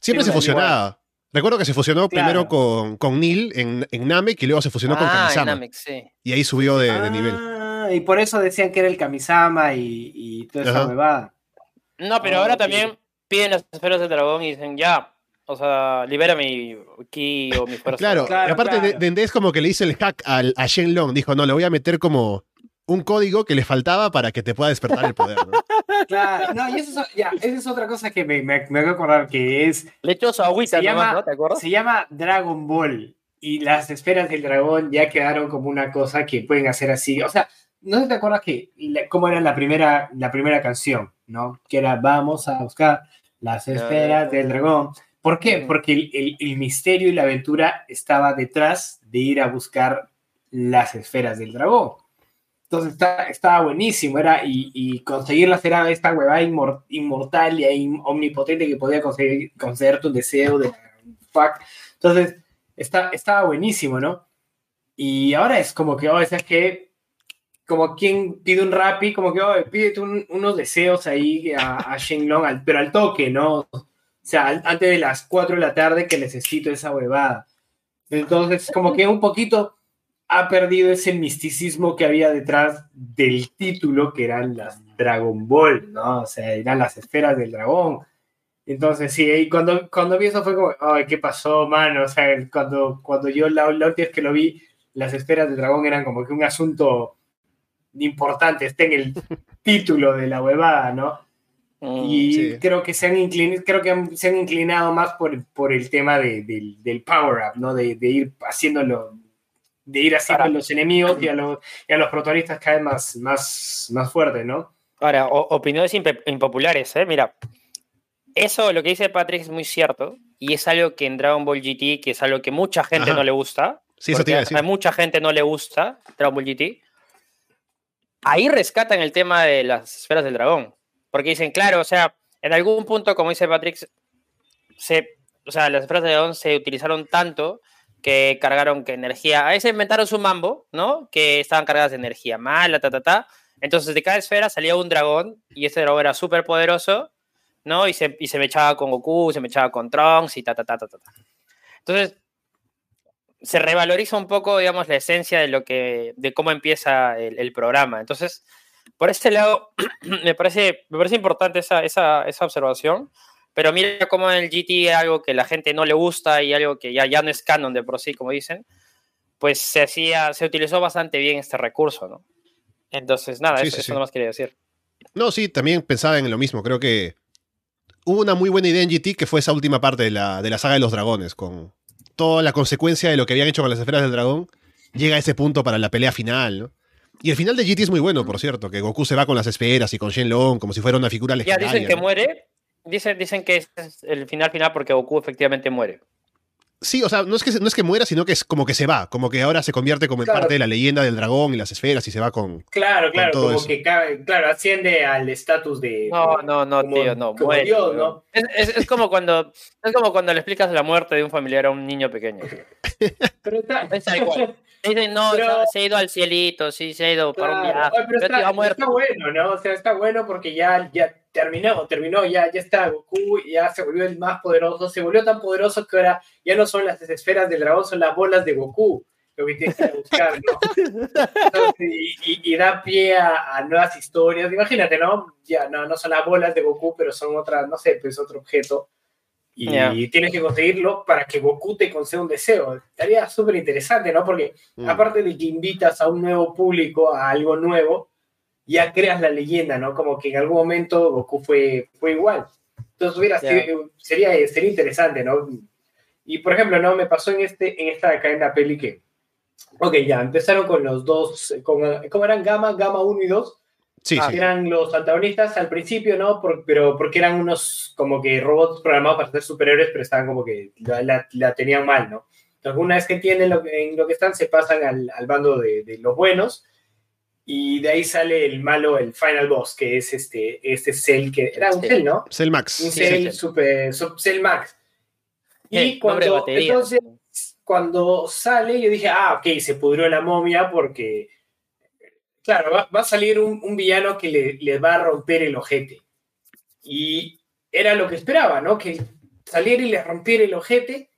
Siempre, se fusionaba. Recuerdo que se fusionó primero con, con Neil en, en, Namek y luego se fusionó con ah, Kamisama. Namek, sí. Y ahí subió de, de, nivel. Ah, y por eso decían que era el Kamisama y, y toda esa bebada. No, pero ahora también piden las esferas del dragón y dicen, ya, o sea, libera mi ki o mi fuerza. Claro, aparte de Dende es como que le hice el hack al, a Shenlong, dijo, no, le voy a meter como un código que le faltaba para que te pueda despertar el poder, ¿no? Claro, no, y eso es, ya, esa es otra cosa que me, me, me voy a acordar, que es... Le echó su agüita se llama, ¿no? ¿Te acuerdas? Se llama Dragon Ball, y las esferas del dragón ya quedaron como una cosa que pueden hacer así, o sea, ¿no te acuerdas que cómo era la primera, la primera canción, ¿no? Que era vamos a buscar las esferas del dragón. ¿Por qué? Porque el, misterio y la aventura estaba detrás de ir a buscar las esferas del dragón. Entonces está, estaba buenísimo, era, y, y conseguirlas era esta huevada inmortal y omnipotente que podía conseguir, conceder tu deseo de fuck. Entonces, está, estaba buenísimo, ¿no? Y ahora es como que, oh, es que, como quien pide un rap y como que, oh, pídete unos deseos ahí a, a Shenlong, pero al toque, ¿no? O sea, antes de las 4 de la tarde que necesito esa huevada. Entonces, como que un poquito ha perdido ese misticismo que había detrás del título, que eran las Dragon Ball, ¿no? O sea, eran las esferas del dragón. Entonces, sí, y cuando, cuando vi eso fue como, ay, ¿qué pasó, mano? O sea, cuando, cuando yo la, la última vez que lo vi, las esferas del dragón eran como que un asunto importante, esté en el título de la huevada, ¿no? Mm, Y sí. creo que se han inclinado, creo que han- se han inclinado más por, por el tema de- del, del power up, ¿no? De, de ir haciéndolo, de ir haciendo a los enemigos y a los, y a los protagonistas cada vez más, más, más fuertes, ¿no? Ahora, o- opiniones impopulares, ¿eh? Mira, eso, lo que dice Patrick es muy cierto, y es algo que en Dragon Ball GT, que es algo que mucha gente Ajá. no le gusta, Sí, eso te iba a porque decir. a mucha gente no le gusta Dragon Ball GT, ahí rescatan el tema de las esferas del dragón, porque dicen, claro, o sea, en algún punto, como dice Patrick, se, o sea, las esferas del dragón se utilizaron tanto que cargaron que energía, a veces inventaron su mambo, ¿no? Que estaban cargadas de energía mala, ta, ta, ta. Entonces de cada esfera salía un dragón y ese dragón era súper poderoso, ¿no? Y se, y se mechaba con Goku, se mechaba con Trunks y ta, ta, ta, ta. ta. Entonces se revaloriza un poco, digamos, la esencia de lo que, de cómo empieza el, el programa. Entonces, por este lado, me parece, me parece importante esa, esa, esa observación. Pero mira cómo en el GT algo que la gente no le gusta y algo que ya, ya no es canon de por sí, como dicen, pues se hacía, se utilizó bastante bien este recurso, ¿no? Entonces, nada, Sí, eso, sí, eso sí. nomás quería decir. No, sí, también pensaba en lo mismo. Creo que hubo una muy buena idea en GT que fue esa última parte de la, de la saga de los dragones, con toda la consecuencia de lo que habían hecho con las esferas del dragón. Llega a ese punto para la pelea final, ¿no? Y el final de GT es muy bueno, por cierto, que Goku se va con las esferas y con Shenlong como si fuera una figura Ya legendaria. dicen que ¿no? muere, dicen, dicen que es el final final porque Goku efectivamente muere. Sí, o sea, no es, que, no es que muera, sino que es como que se va, como que ahora se convierte como en Claro. parte de la leyenda del dragón y las esferas y se va con... Claro, claro, todo como eso. que claro, asciende al estatus de... No, no, no, como- tío, no, como muere. Dios. ¿no? Es, es- es como cuando, es como cuando le explicas la muerte de un familiar a un niño pequeño. Pero está, Es tal cual. Dicen, no, Pero- se ha ido al cielito, sí, se ha ido para un viaje. pero Pero está, está bueno, ¿no? O sea, está bueno porque ya, ya terminó, terminó, ya, ya está Goku, ya se volvió el más poderoso, se volvió tan poderoso que ahora ya no son las esferas del dragón, son las bolas de Goku, lo que tienes que buscar, ¿no? Entonces, y, y- y da pie a, a nuevas historias, imagínate, ¿no? Ya no, no son las bolas de Goku, pero son otra, no sé, pues otro objeto. Y Ya. tienes que conseguirlo para que Goku te conceda un deseo. Estaría súper interesante, ¿no? Porque Mm. aparte de que invitas a un nuevo público a algo nuevo, ya creas la leyenda, ¿no? Como que en algún momento Goku fue, fue igual. Entonces hubiera sido- sería, sería interesante, ¿no? Y por ejemplo, ¿no? Me pasó en, este, en esta acá en la peli que, ok, ya, empezaron con los dos, con, ¿cómo eran? Gamma, Gamma 1 y 2, Sí, que sí. eran los antagonistas al principio, ¿no? Por- pero porque eran unos como que robots programados para ser superhéroes, pero estaban como que la, la- la tenían mal, ¿no? Entonces, una vez que entienden lo, que- en lo que están, se pasan al, al bando de, de los buenos. Y de ahí sale el malo, el final boss, que es este, este Cell, que era un Sí. Cell, ¿no? Cell Max. Un Sí, Cell, sí, super, Cell Max. Y de cuando, entonces, cuando sale, yo dije, ah, ok, se pudrió la momia porque, claro, va, va a salir un, un villano que le, le va a romper el ojete. Y era lo que esperaba, ¿no? Que saliera y le rompiera el ojete.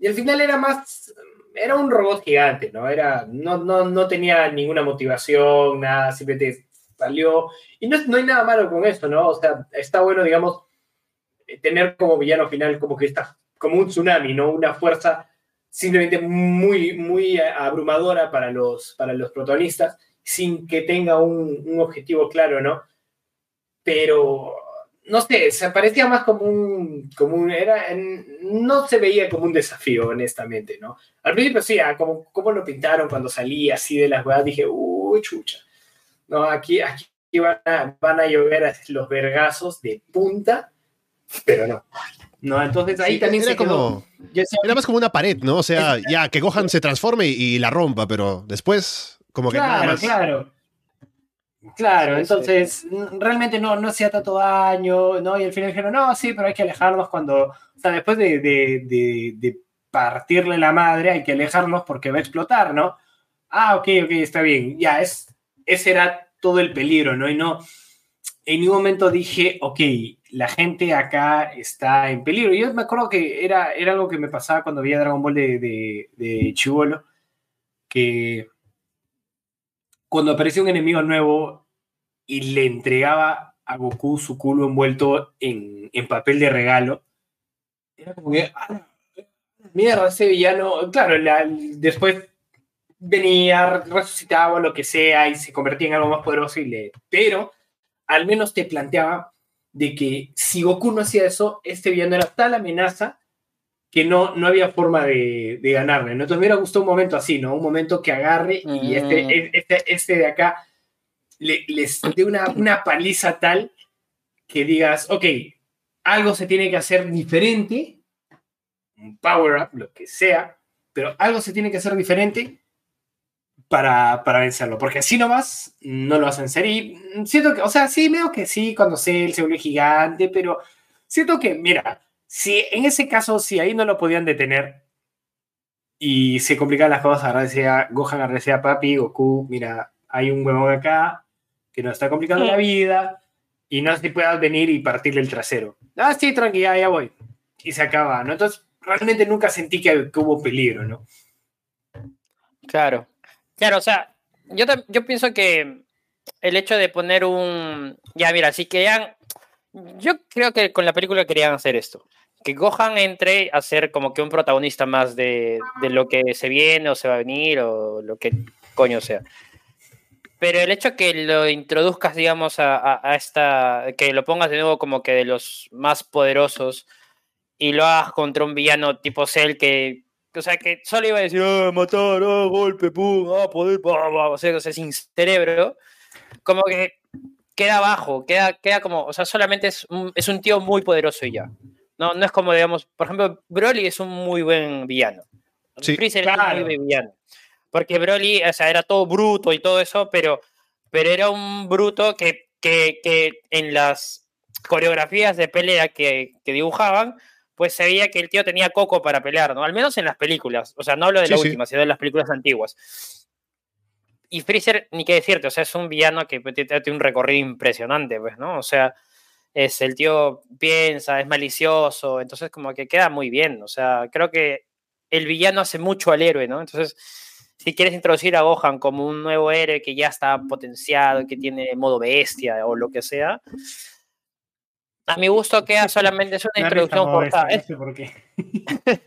Y al final era más, era un robot gigante, ¿no? Era, no, no, no tenía ninguna motivación, nada, simplemente salió. Y no, no hay nada malo con eso, ¿no? O sea, está bueno, digamos, eh, tener como villano final como que está como un tsunami, ¿no? Una fuerza simplemente muy, muy abrumadora para los, para los protagonistas, sin que tenga un, un objetivo claro, ¿no? Pero, no sé, se parecía más como un, como un, era, en- no se veía como un desafío, honestamente, ¿no? Al principio sí, ah, como, como lo pintaron cuando salía así de las weas, dije, uy, chucha. No, aquí, aquí van a, van a llover los vergazos de punta, pero no. No, entonces ahí Sí, también era se quedó. como, era más como una pared, ¿no? O sea, ya que Gohan se transforme y, y la rompa, pero después, como que nada claro, más. claro. Claro, Sí, entonces realmente no, no hacía tanto daño, ¿no? Y al final dijeron, no, sí, pero hay que alejarnos cuando, o sea, después de, de, de, de partirle la madre, hay que alejarnos porque va a explotar, ¿no? Ah, ok, ok, está bien, ya, es, ese era todo el peligro, ¿no? Y no, en ningún momento dije, ok, la gente acá está en peligro. Yo me acuerdo que era, era algo que me pasaba cuando veía Dragon Ball de, de, de Chibolo, que cuando aparecía un enemigo nuevo y le entregaba a Goku su culo envuelto en, papel de regalo, era como que, "Ah, mierda, ese villano, claro, la- después venía, resucitaba lo que sea y se convertía en algo más poderoso y le... Pero al menos te planteaba de que si Goku no hacía eso, este villano era tal amenaza que no, no había forma de, de ganarle. ¿no? Entonces me hubiera gustado un momento así, ¿no? Un momento que agarre y este, este, este de acá le, les dé una, una paliza tal que digas, ok, algo se tiene que hacer diferente, un power up, lo que sea, pero algo se tiene que hacer diferente para, para vencerlo, porque así nomás no lo hacen ser. Y siento que, o sea, sí, veo que sí, cuando Cell se vuelve gigante, pero siento que, mira, si en ese caso, si ahí no lo podían detener y se complicaban las cosas, ahora decía Gohan, ahora decía papi, Goku, mira, hay un huevón acá que nos está complicando la vida y no si puedas venir y partirle el trasero. Ah, sí, tranquila, ya voy. Y se acaba, ¿no? Entonces, realmente nunca sentí que, que hubo peligro, ¿no? Claro. Claro, o sea, yo, yo pienso que el hecho de poner un... Ya, mira, si querían... Yo creo que con la película querían hacer esto. Que Gohan entre a ser como que un protagonista más de, de lo que se viene o se va a venir o lo que coño sea. Pero el hecho que lo introduzcas, digamos, a, a- a esta... Que lo pongas de nuevo como que de los más poderosos y lo hagas contra un villano tipo Cell que... O sea, que solo iba a decir, ah, matar, ah, golpe, pum, ah, poder, pa, pa", o sea, o sea, sin cerebro, como que queda bajo, queda, queda como, o sea, solamente es un, es un tío muy poderoso y ya. No, no es como, digamos, por ejemplo, Broly es un muy buen villano. Sí. Freezer es Claro. un muy buen villano. Porque Broly, o sea, era todo bruto y todo eso, pero, pero era un bruto que, que, que en las coreografías de pelea que, que dibujaban, pues se veía que el tío tenía coco para pelear, ¿no? Al menos en las películas. O sea, no hablo de la sí. última, sino de las películas antiguas. Y Freezer, ni qué decirte, o sea, es un villano que tiene tiene un recorrido impresionante, pues, ¿no? O sea, es el tío piensa, es malicioso, entonces como que queda muy bien. O sea, creo que el villano hace mucho al héroe, ¿no? Entonces, si quieres introducir a Gohan como un nuevo héroe que ya está potenciado, que tiene modo bestia o lo que sea, a mi gusto queda solamente es una introducción forzada. Es, no sé por qué.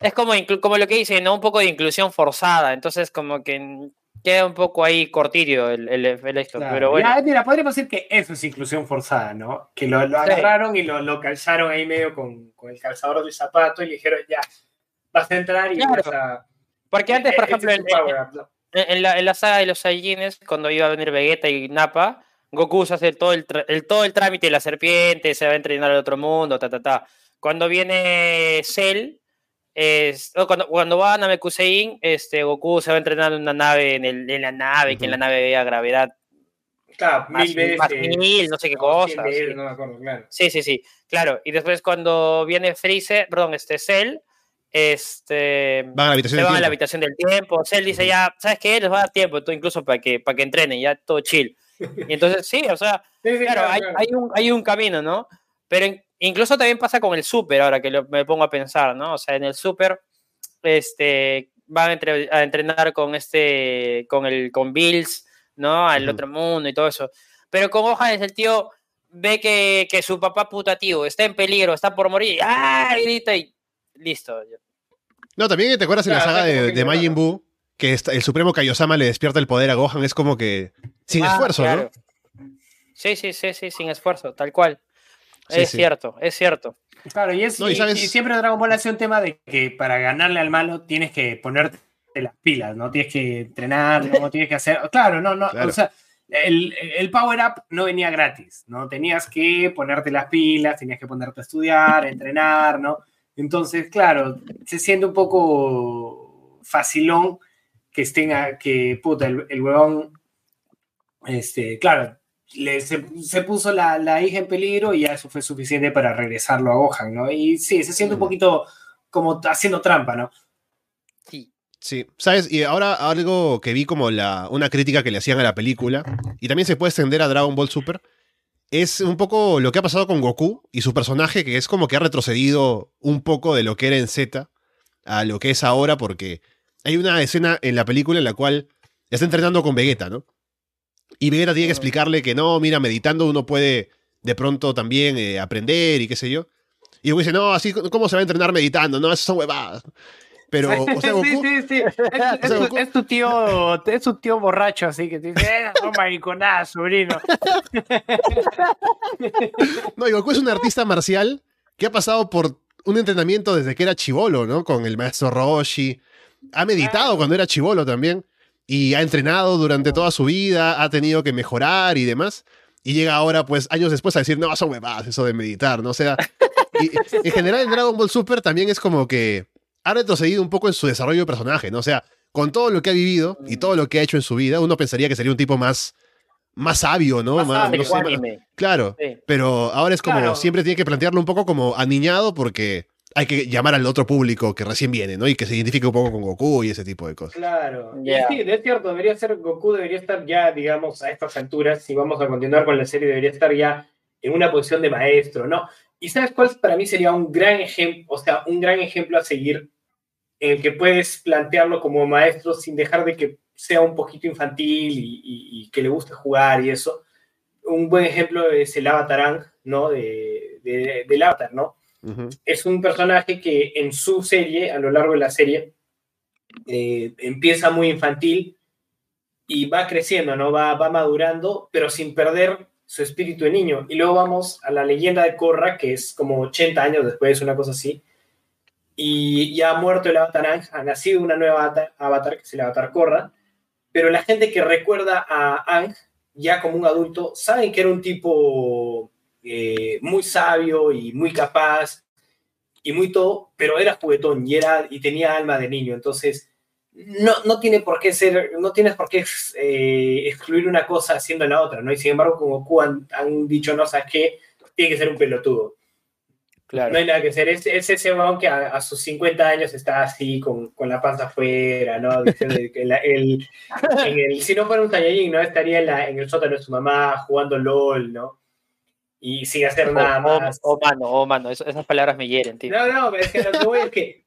es como, como lo que dice, ¿no? Un poco de inclusión forzada, entonces como que queda un poco ahí cortillo el, el, el esto, Claro. pero bueno. Ya, mira, podríamos decir que eso es inclusión forzada, ¿no? Que lo, lo Sí. agarraron y lo, lo calzaron ahí medio con, con el calzador del zapato y le dijeron, ya, vas a entrar y Claro. vas a... Porque antes, por ejemplo, en, en- la, en la saga de los Saiyajines, cuando iba a venir Vegeta y Nappa, Goku se hace todo el, el- todo el trámite de la serpiente, se va a entrenar al otro mundo, ta, ta, ta. Cuando viene Cell, es, cuando, cuando va a Namekusein, este, Goku se va a entrenar en una nave, en, el- en la nave, que en la nave vea gravedad Claro, más, mil veces. más mil, no sé qué cosa. veces, sí. No me acuerdo, claro. Sí, sí, sí, claro. Y después cuando viene Freezer, perdón, este Cell, este Van a la habitación se del van a la tiempo. habitación del tiempo. Cell dice ya, ¿sabes qué? Les va a dar tiempo, incluso para que, para que entrenen, ya todo chill. Y entonces sí, o sea, Sí, sí, claro, hay, claro. hay un, hay un camino, ¿no? Pero in- incluso también pasa con el Super, ahora que lo- me pongo a pensar, ¿no? O sea, en el Super, este, van a, entre- a entrenar con este, con el, con Bills, ¿no? Al Ujú. otro mundo y todo eso. Pero con Gohan es el tío, ve que, que su papá putativo está en peligro, está por morir, ¡ah! grita y listo. No, también te acuerdas en la saga de, de Majin. Buu, que el Supremo Kaiosama le despierta el poder a Gohan, es como que sin Ah, esfuerzo, claro. ¿no? Sí, sí, sí, sí, sin esfuerzo, tal cual. Sí, es sí. cierto, es cierto. Claro, y, es, No, y y, sabes- y siempre Dragon Ball hace un tema de que para ganarle al malo tienes que ponerte las pilas, ¿no? Tienes que entrenar, ¿no? Tienes que hacer... Claro, no, no, Claro. o sea, el, el power up no venía gratis, ¿no? Tenías que ponerte las pilas, tenías que ponerte a estudiar, a entrenar, ¿no? Entonces, claro, se siente un poco facilón que estén, a- que, puta, el, el huevón, este, claro, le, se, se puso la, la hija en peligro y ya eso fue suficiente para regresarlo a Gohan, ¿no? Y sí, se siente un poquito como haciendo trampa, ¿no? Sí. Sí, ¿sabes? Y ahora algo que vi como la, una crítica que le hacían a la película, y también se puede extender a Dragon Ball Super, es un poco lo que ha pasado con Goku y su personaje, que es como que ha retrocedido un poco de lo que era en Z a lo que es ahora, porque hay una escena en la película en la cual está entrenando con Vegeta, ¿no? Y Vegeta tiene que explicarle que no, mira, meditando uno puede de pronto también eh, aprender y qué sé yo. Y Goku dice, no, así, ¿cómo se va a entrenar meditando? No, esas son huevadas. Pero, o sea, Goku, Sí, sí, sí. Es, sea, tu- Goku- es tu tío, es tu tío borracho, así que te dice, eh, no mariconada, sobrino. no, y Goku es un artista marcial que ha pasado por un entrenamiento desde que era chivolo, ¿no? Con el maestro Roshi. Ha meditado cuando era chivolo también. Y ha entrenado durante toda su vida, ha tenido que mejorar y demás. Y llega ahora, pues, años después a decir, no, son huevadas eso de meditar, ¿no? O sea, y, en general en Dragon Ball Super también es como que ha retrocedido un poco en su desarrollo de personaje, ¿no? O sea, con todo lo que ha vivido y todo lo que ha hecho en su vida, uno pensaría que sería un tipo más, más sabio, ¿no? Más Más, sabio, no sé, más- Ecuánime, claro. sí. Pero ahora es como Claro. siempre tiene que plantearlo un poco como aniñado porque hay que llamar al otro público que recién viene, ¿no? Y que se identifique un poco con Goku y ese tipo de cosas. Claro. Y Ya. Sí, es cierto, debería ser, Goku debería estar ya, digamos, a estas alturas, si vamos a continuar con la serie, debería estar ya en una posición de maestro, ¿no? Y ¿sabes cuál para mí sería un gran ejemplo, o sea, un gran ejemplo a seguir en el que puedes plantearlo como maestro sin dejar de que sea un poquito infantil y, y- y que le guste jugar y eso? Un buen ejemplo es el Avatar Aang, ¿no? De, de- del Avatar, ¿no? Es un personaje que en su serie, a lo largo de la serie, eh, empieza muy infantil y va creciendo, ¿no? Va, va madurando, pero sin perder su espíritu de niño. Y luego vamos a la leyenda de Korra, que es como 80 años después, una cosa así. Y ya ha muerto el Avatar Aang, ha nacido una nueva avatar, avatar, que es el Avatar Korra. Pero la gente que recuerda a Aang, ya como un adulto, saben que era un tipo eh, muy sabio y muy capaz y muy todo, pero era juguetón y, era, y tenía alma de niño. Entonces, no, no tiene por qué ser, no tienes por qué eh, excluir una cosa haciendo la otra, ¿no? Y sin embargo, con Goku han, han dicho, no, ¿sabes qué? Tiene que ser un pelotudo. Claro. No hay nada que hacer. Es, es ese weón que a, a sus 50 años está así, con, con la panza afuera, ¿no? El- en el- si no fuera un Saiyajin, ¿no? Estaría en, la- en el sótano de su mamá jugando LOL, ¿no? Y sin hacer nada más. oh, mano, oh, mano, eso- esas palabras me hieren, tío. No, no, es que lo que voy es que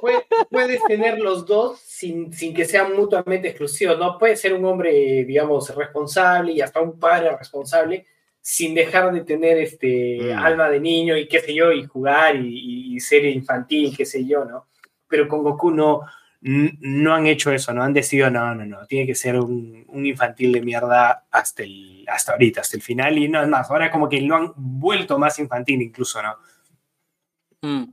puede- puedes tener los dos sin, sin que sean mutuamente exclusivos, ¿no? Puedes ser un hombre, digamos, responsable y hasta un padre responsable sin dejar de tener este Mm. alma de niño y qué sé yo, y jugar y, y ser infantil, qué sé yo, ¿no? Pero con Goku no, no han hecho eso, ¿no? Han decidido, no, no, no, tiene que ser un, un infantil de mierda hasta, el, hasta ahorita, hasta el final, y no es más, ahora como que lo han vuelto más infantil incluso, ¿no? Mm.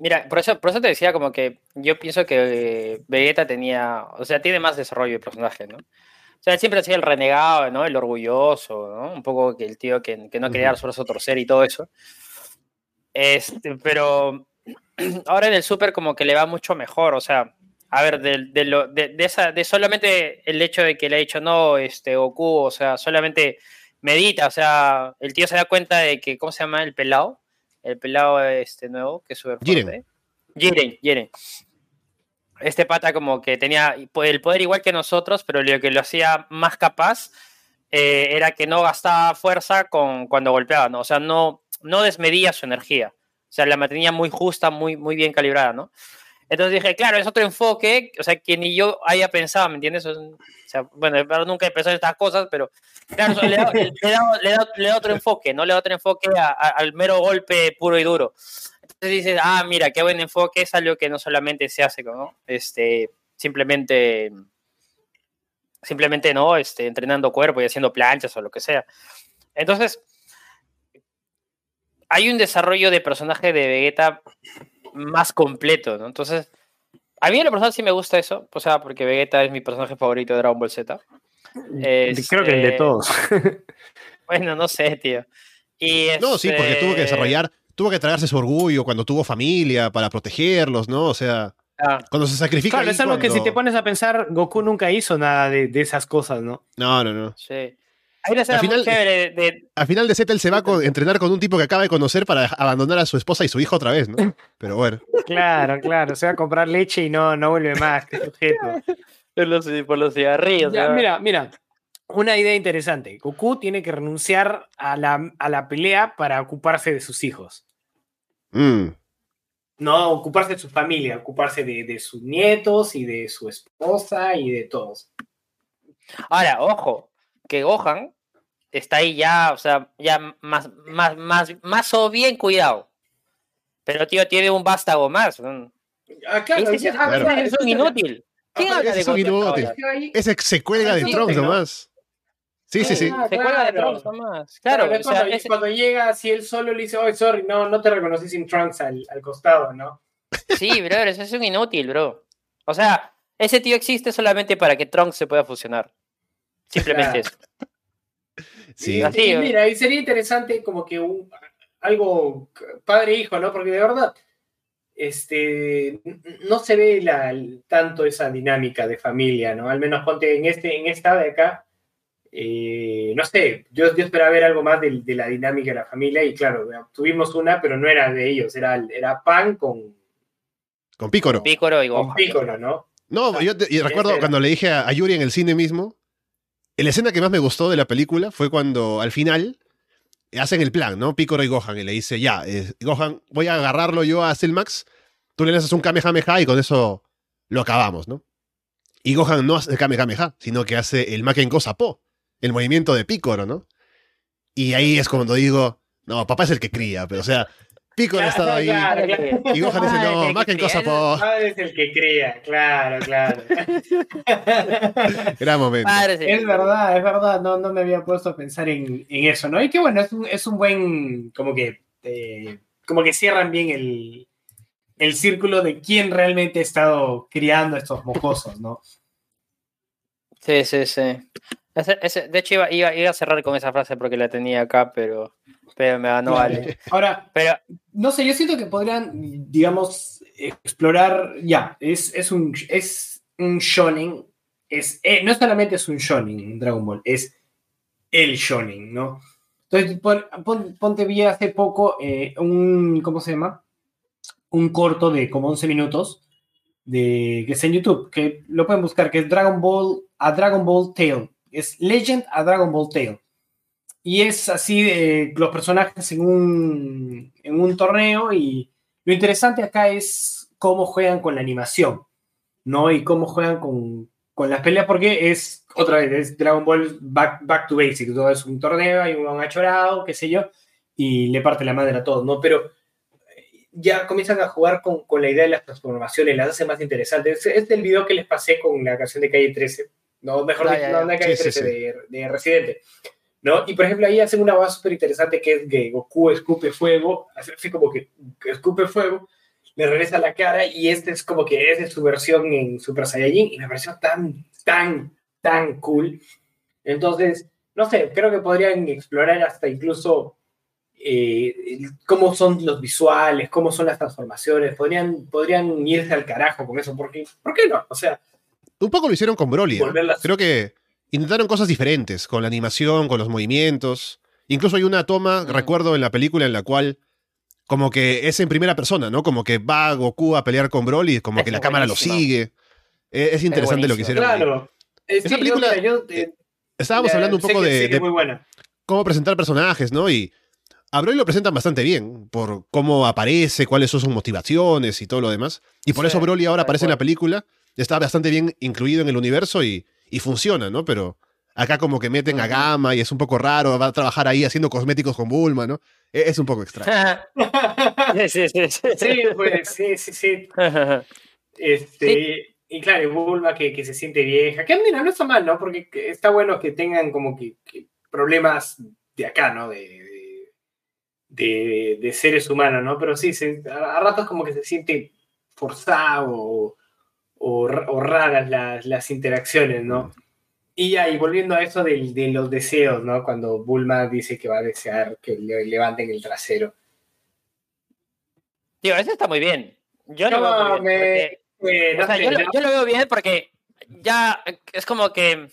Mira, por eso, por eso te decía como que yo pienso que eh, Vegeta tenía, o sea, tiene más desarrollo de personaje, ¿no? O sea, siempre ha sido el renegado, ¿no? El orgulloso, ¿no? Un poco que el tío que, que no quería dar su brazo a torcer y todo eso. Este, pero ahora en el Super como que le va mucho mejor, o sea, a ver, de, de lo, de, de esa, de solamente el hecho de que le ha dicho no, este, Goku, o sea, solamente medita, o sea, el tío se da cuenta de que, ¿cómo se llama el pelado? El pelado este nuevo, que es súper Jiren. Jiren, Jiren. Este pata como que tenía el poder igual que nosotros, pero lo que lo hacía más capaz eh, era que no gastaba fuerza con, cuando golpeaba, ¿no? O sea, no, no desmedía su energía. O sea, la mantenía muy justa, muy, muy bien calibrada, ¿no? Entonces dije, claro, es otro enfoque, o sea, que ni yo haya pensado, ¿me entiendes? O sea, bueno, nunca he pensado en estas cosas, pero claro, le da, otro enfoque, ¿no? Le da otro enfoque al mero golpe puro y duro. Entonces dices, ah, mira, qué buen enfoque, es algo que no solamente se hace, ¿no? Este, simplemente, simplemente, ¿no? Este, entrenando cuerpo y haciendo planchas o lo que sea. Entonces, hay un desarrollo de personaje de Vegeta más completo, ¿no? Entonces, a mí en lo personal sí me gusta eso, o sea, porque Vegeta es mi personaje favorito de Dragon Ball Z. Creo que el de Este, todos. Bueno, no sé, tío. Y No, sí, porque tuvo que este, desarrollar, tuvo que tragarse su orgullo cuando tuvo familia para protegerlos, ¿no? O sea, ah, cuando se sacrifica. Claro, es algo que si cuando- te pones a pensar, Goku nunca hizo nada de, de esas cosas, ¿no? No, no, no. sí. Hay una escena Al muy final- chévere de, de- Al final de se va a entrenar con un tipo que acaba de conocer para abandonar a su esposa y su hijo otra vez, ¿no? Pero bueno. Claro, claro. Se va a comprar leche y no, no vuelve más. qué sujeto. por los, por los cigarrillos. Mira, mira. Una idea interesante. Goku tiene que renunciar a la, a la pelea para ocuparse de sus hijos. Mm. No ocuparse de su familia, ocuparse de, de sus nietos y de su esposa y de todos. Ahora, ojo, que Gohan está ahí ya, o sea, ya más, más, más, más o bien cuidado. Pero, tío, tiene un vástago más. ¿no? Ah, claro, Ese- ah, Claro. es un inútil. ¿Quién Ah, habla ese de es un inútil. ahora? Es que ahí- Ese se cuelga de Trunks ¿no? nomás. Sí, sí, sí. Ah, Se cuelga de claro. Trunks nomás. Claro, Claro, o sea, cuando, ese- cuando llega así él solo le dice, oh, sorry, no, no te reconocí sin Trunks al, al costado, ¿no? sí, bro, ese es un inútil, bro. O sea, ese tío existe solamente para que Trunks se pueda fusionar. Simplemente Claro. eso. Sí. Y- Así, y ¿no? mira, y sería interesante como que un, algo padre-hijo, ¿no? Porque de verdad, este, no se ve la, tanto esa dinámica de familia, ¿no? Al menos ponte en, este, en esta de acá, eh, no sé, yo, yo esperaba ver algo más de, de la dinámica de la familia y claro, tuvimos una, pero no era de ellos, era, era Pan con, Con Pícoro. Pícoro y con. Piccolo, ¿no? No, yo, te- y recuerdo era. cuando le dije a, a Yuri en el cine mismo, la escena que más me gustó de la película fue cuando al final hacen el plan, ¿no? Pícoro y Gohan, y le dice, ya, eh, Gohan, voy a agarrarlo yo a Silmax, tú le lanzas un Kamehameha y con eso lo acabamos, ¿no? Y Gohan no hace el Kamehameha, sino que hace el Makenko Sapo, el movimiento de Pícoro, ¿no? Y ahí es cuando digo, no, papá es el que cría, pero o sea, Pícoro ha estado ahí, Claro, claro. y Gohan dice, no, Makenko que Sapo, Padre es el que crea, claro, claro. gran momento. Padre, sí. Es verdad, es verdad, no, no me había puesto a pensar en, en eso, ¿no? Y que bueno, es un, es un buen, como que, eh, como que cierran bien el, el círculo de quién realmente ha estado criando estos mocosos, ¿no? Sí, sí, sí. Ese- ese- de hecho, iba, iba, iba a cerrar con esa frase porque la tenía acá, pero, pero me ganó vale. Ahora, Pero no sé, yo siento que podrían, digamos, explorar, ya, es, es un, es un shonen, es, eh, no solamente es un shonen Dragon Ball, es el shonen, ¿no? Entonces, pon- pon- ponte vi hace poco eh, un, ¿cómo se llama? Un corto de como 11 minutos de, que está en YouTube, que lo pueden buscar, que es Dragon Ball, a Dragon Ball Tale, es Legend a Dragon Ball Tale. Y es así de los personajes en un, en un torneo y lo interesante acá es cómo juegan con la animación, ¿no? Y cómo juegan con, con las peleas, porque es, otra vez, es Dragon Ball back, back to basics, ¿no? Es un torneo, hay un achorado, qué sé yo, y le parte la madre a todos, ¿no? Pero eh, ya comienzan a jugar con, con la idea de las transformaciones, las hace más interesantes. Es, es el video que les pasé con la canción de Calle 13, no, mejor Ah, dicho, no, de Calle Sí, sí, 13, De, de Residente. ¿No? Y por ejemplo, ahí hacen una base súper interesante que es que Goku escupe fuego, así como que escupe fuego, le regresa la cara y este es como que es de su versión en Super Saiyajin y me pareció tan, tan, tan cool. Entonces, no sé, creo que podrían explorar hasta incluso eh, cómo son los visuales, cómo son las transformaciones, podrían, podrían irse al carajo con eso, porque, ¿por qué no? O sea, Un poco lo hicieron con Broly. ¿eh? Creo que intentaron cosas diferentes, con la animación, con los movimientos. Incluso hay una toma, Mm. recuerdo en la película, en la cual como que es en primera persona, ¿no? Como que va Goku a pelear con Broly, y como que Esa la es cámara lo sigue. Eh, Es interesante lo que hicieron. ahí. Claro. Eh, Esa sí, película- yo, eh, Estábamos la- hablando un poco que- de, que es muy buena. cómo presentar personajes, ¿no? Y a Broly lo presentan bastante bien, por cómo aparece, cuáles son sus motivaciones y todo lo demás. Y por Sí, eso Broly ahora aparece en la película, está bastante bien incluido en el universo y, y funciona, ¿no? Pero acá como que meten a. Gama y es un poco raro, va a trabajar ahí haciendo cosméticos con Bulma, ¿no? E- Es un poco extraño. sí, sí, sí. sí. sí, pues, sí, sí, sí. Este, Y claro, y Bulma que, que se siente vieja. Que mira, no está mal, ¿no? Porque está bueno que tengan como que, que problemas de acá, ¿no? De, de, de- de seres humanos, ¿no? Pero sí, se- a, a ratos como que se siente forzado o, o, raras las, las interacciones, ¿no? Y ya, y volviendo a eso del- de, los deseos, ¿no? Cuando Bulma dice que va a desear que le levanten el trasero. Tío, eso está muy bien. Yo lo No, veo muy bien. me- porque- Eh, no o sea, sé, yo, lo, yo lo veo bien porque ya es como que.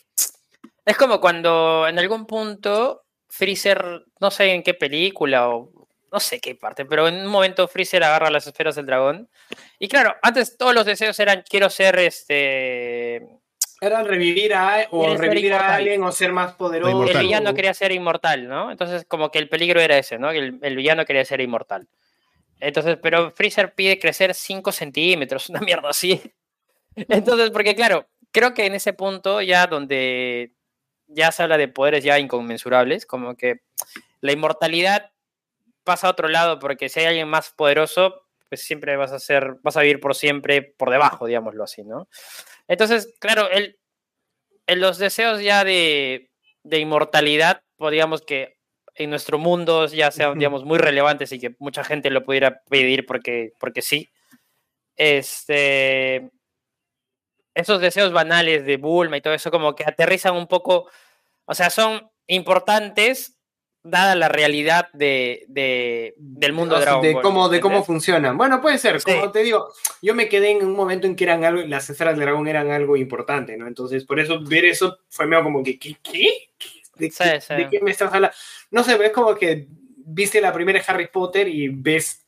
Es como cuando en algún punto Freezer, no sé en qué película o no sé qué parte, pero en un momento Freezer agarra las esferas del dragón. Y claro, antes todos los deseos eran quiero ser este. Era revivir a, o revivir a alguien o ser más poderoso. El villano quería ser inmortal, ¿no? Entonces, como que el peligro era ese, ¿no? El, el villano quería ser inmortal. Entonces, pero Freezer pide crecer 5 centímetros, una mierda así. Entonces, porque claro, creo que en ese punto ya donde ya se habla de poderes ya inconmensurables, como que la inmortalidad pasa a otro lado, porque si hay alguien más poderoso, pues siempre vas a ser, vas a vivir por siempre por debajo, digámoslo así, ¿no? Entonces, claro, el, en los deseos ya de, de inmortalidad, podríamos que en nuestro mundo ya sean, digamos, muy relevantes y que mucha gente lo pudiera pedir porque, porque sí. Este, esos deseos banales de Bulma y todo eso como que aterrizan un poco, o sea, son importantes dada la realidad de, de del mundo de Dragon de Ball, Cómo, de cómo funcionan. Bueno, puede ser, Sí. como te digo, yo me quedé en un momento en que eran algo, las esferas de dragón eran algo importante, ¿no? Entonces, por eso ver eso fue medio como que, ¿qué? ¿Qué? ¿De, Sí, qué, sí. de qué me estás hablando? No sé, es como que viste la primera Harry Potter y ves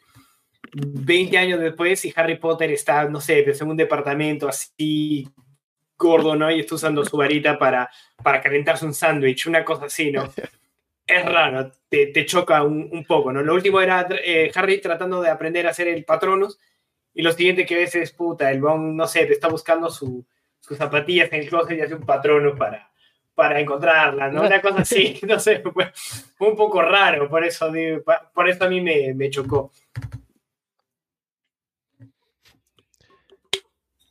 20 años después y Harry Potter está, no sé, en un departamento así gordo, ¿no? Y está usando su varita para, para calentarse un sándwich, una cosa así, ¿no? Es raro, te, te choca un, un poco, ¿no? Lo último era eh, Harry tratando de aprender a hacer el Patronus y lo siguiente que ves es, puta, el bon, no sé, te está buscando su, sus zapatillas en el closet y hace un Patronus para, para encontrarla, ¿no? Una cosa así, no sé, fue, fue un poco raro, por eso, por eso a mí me, me chocó.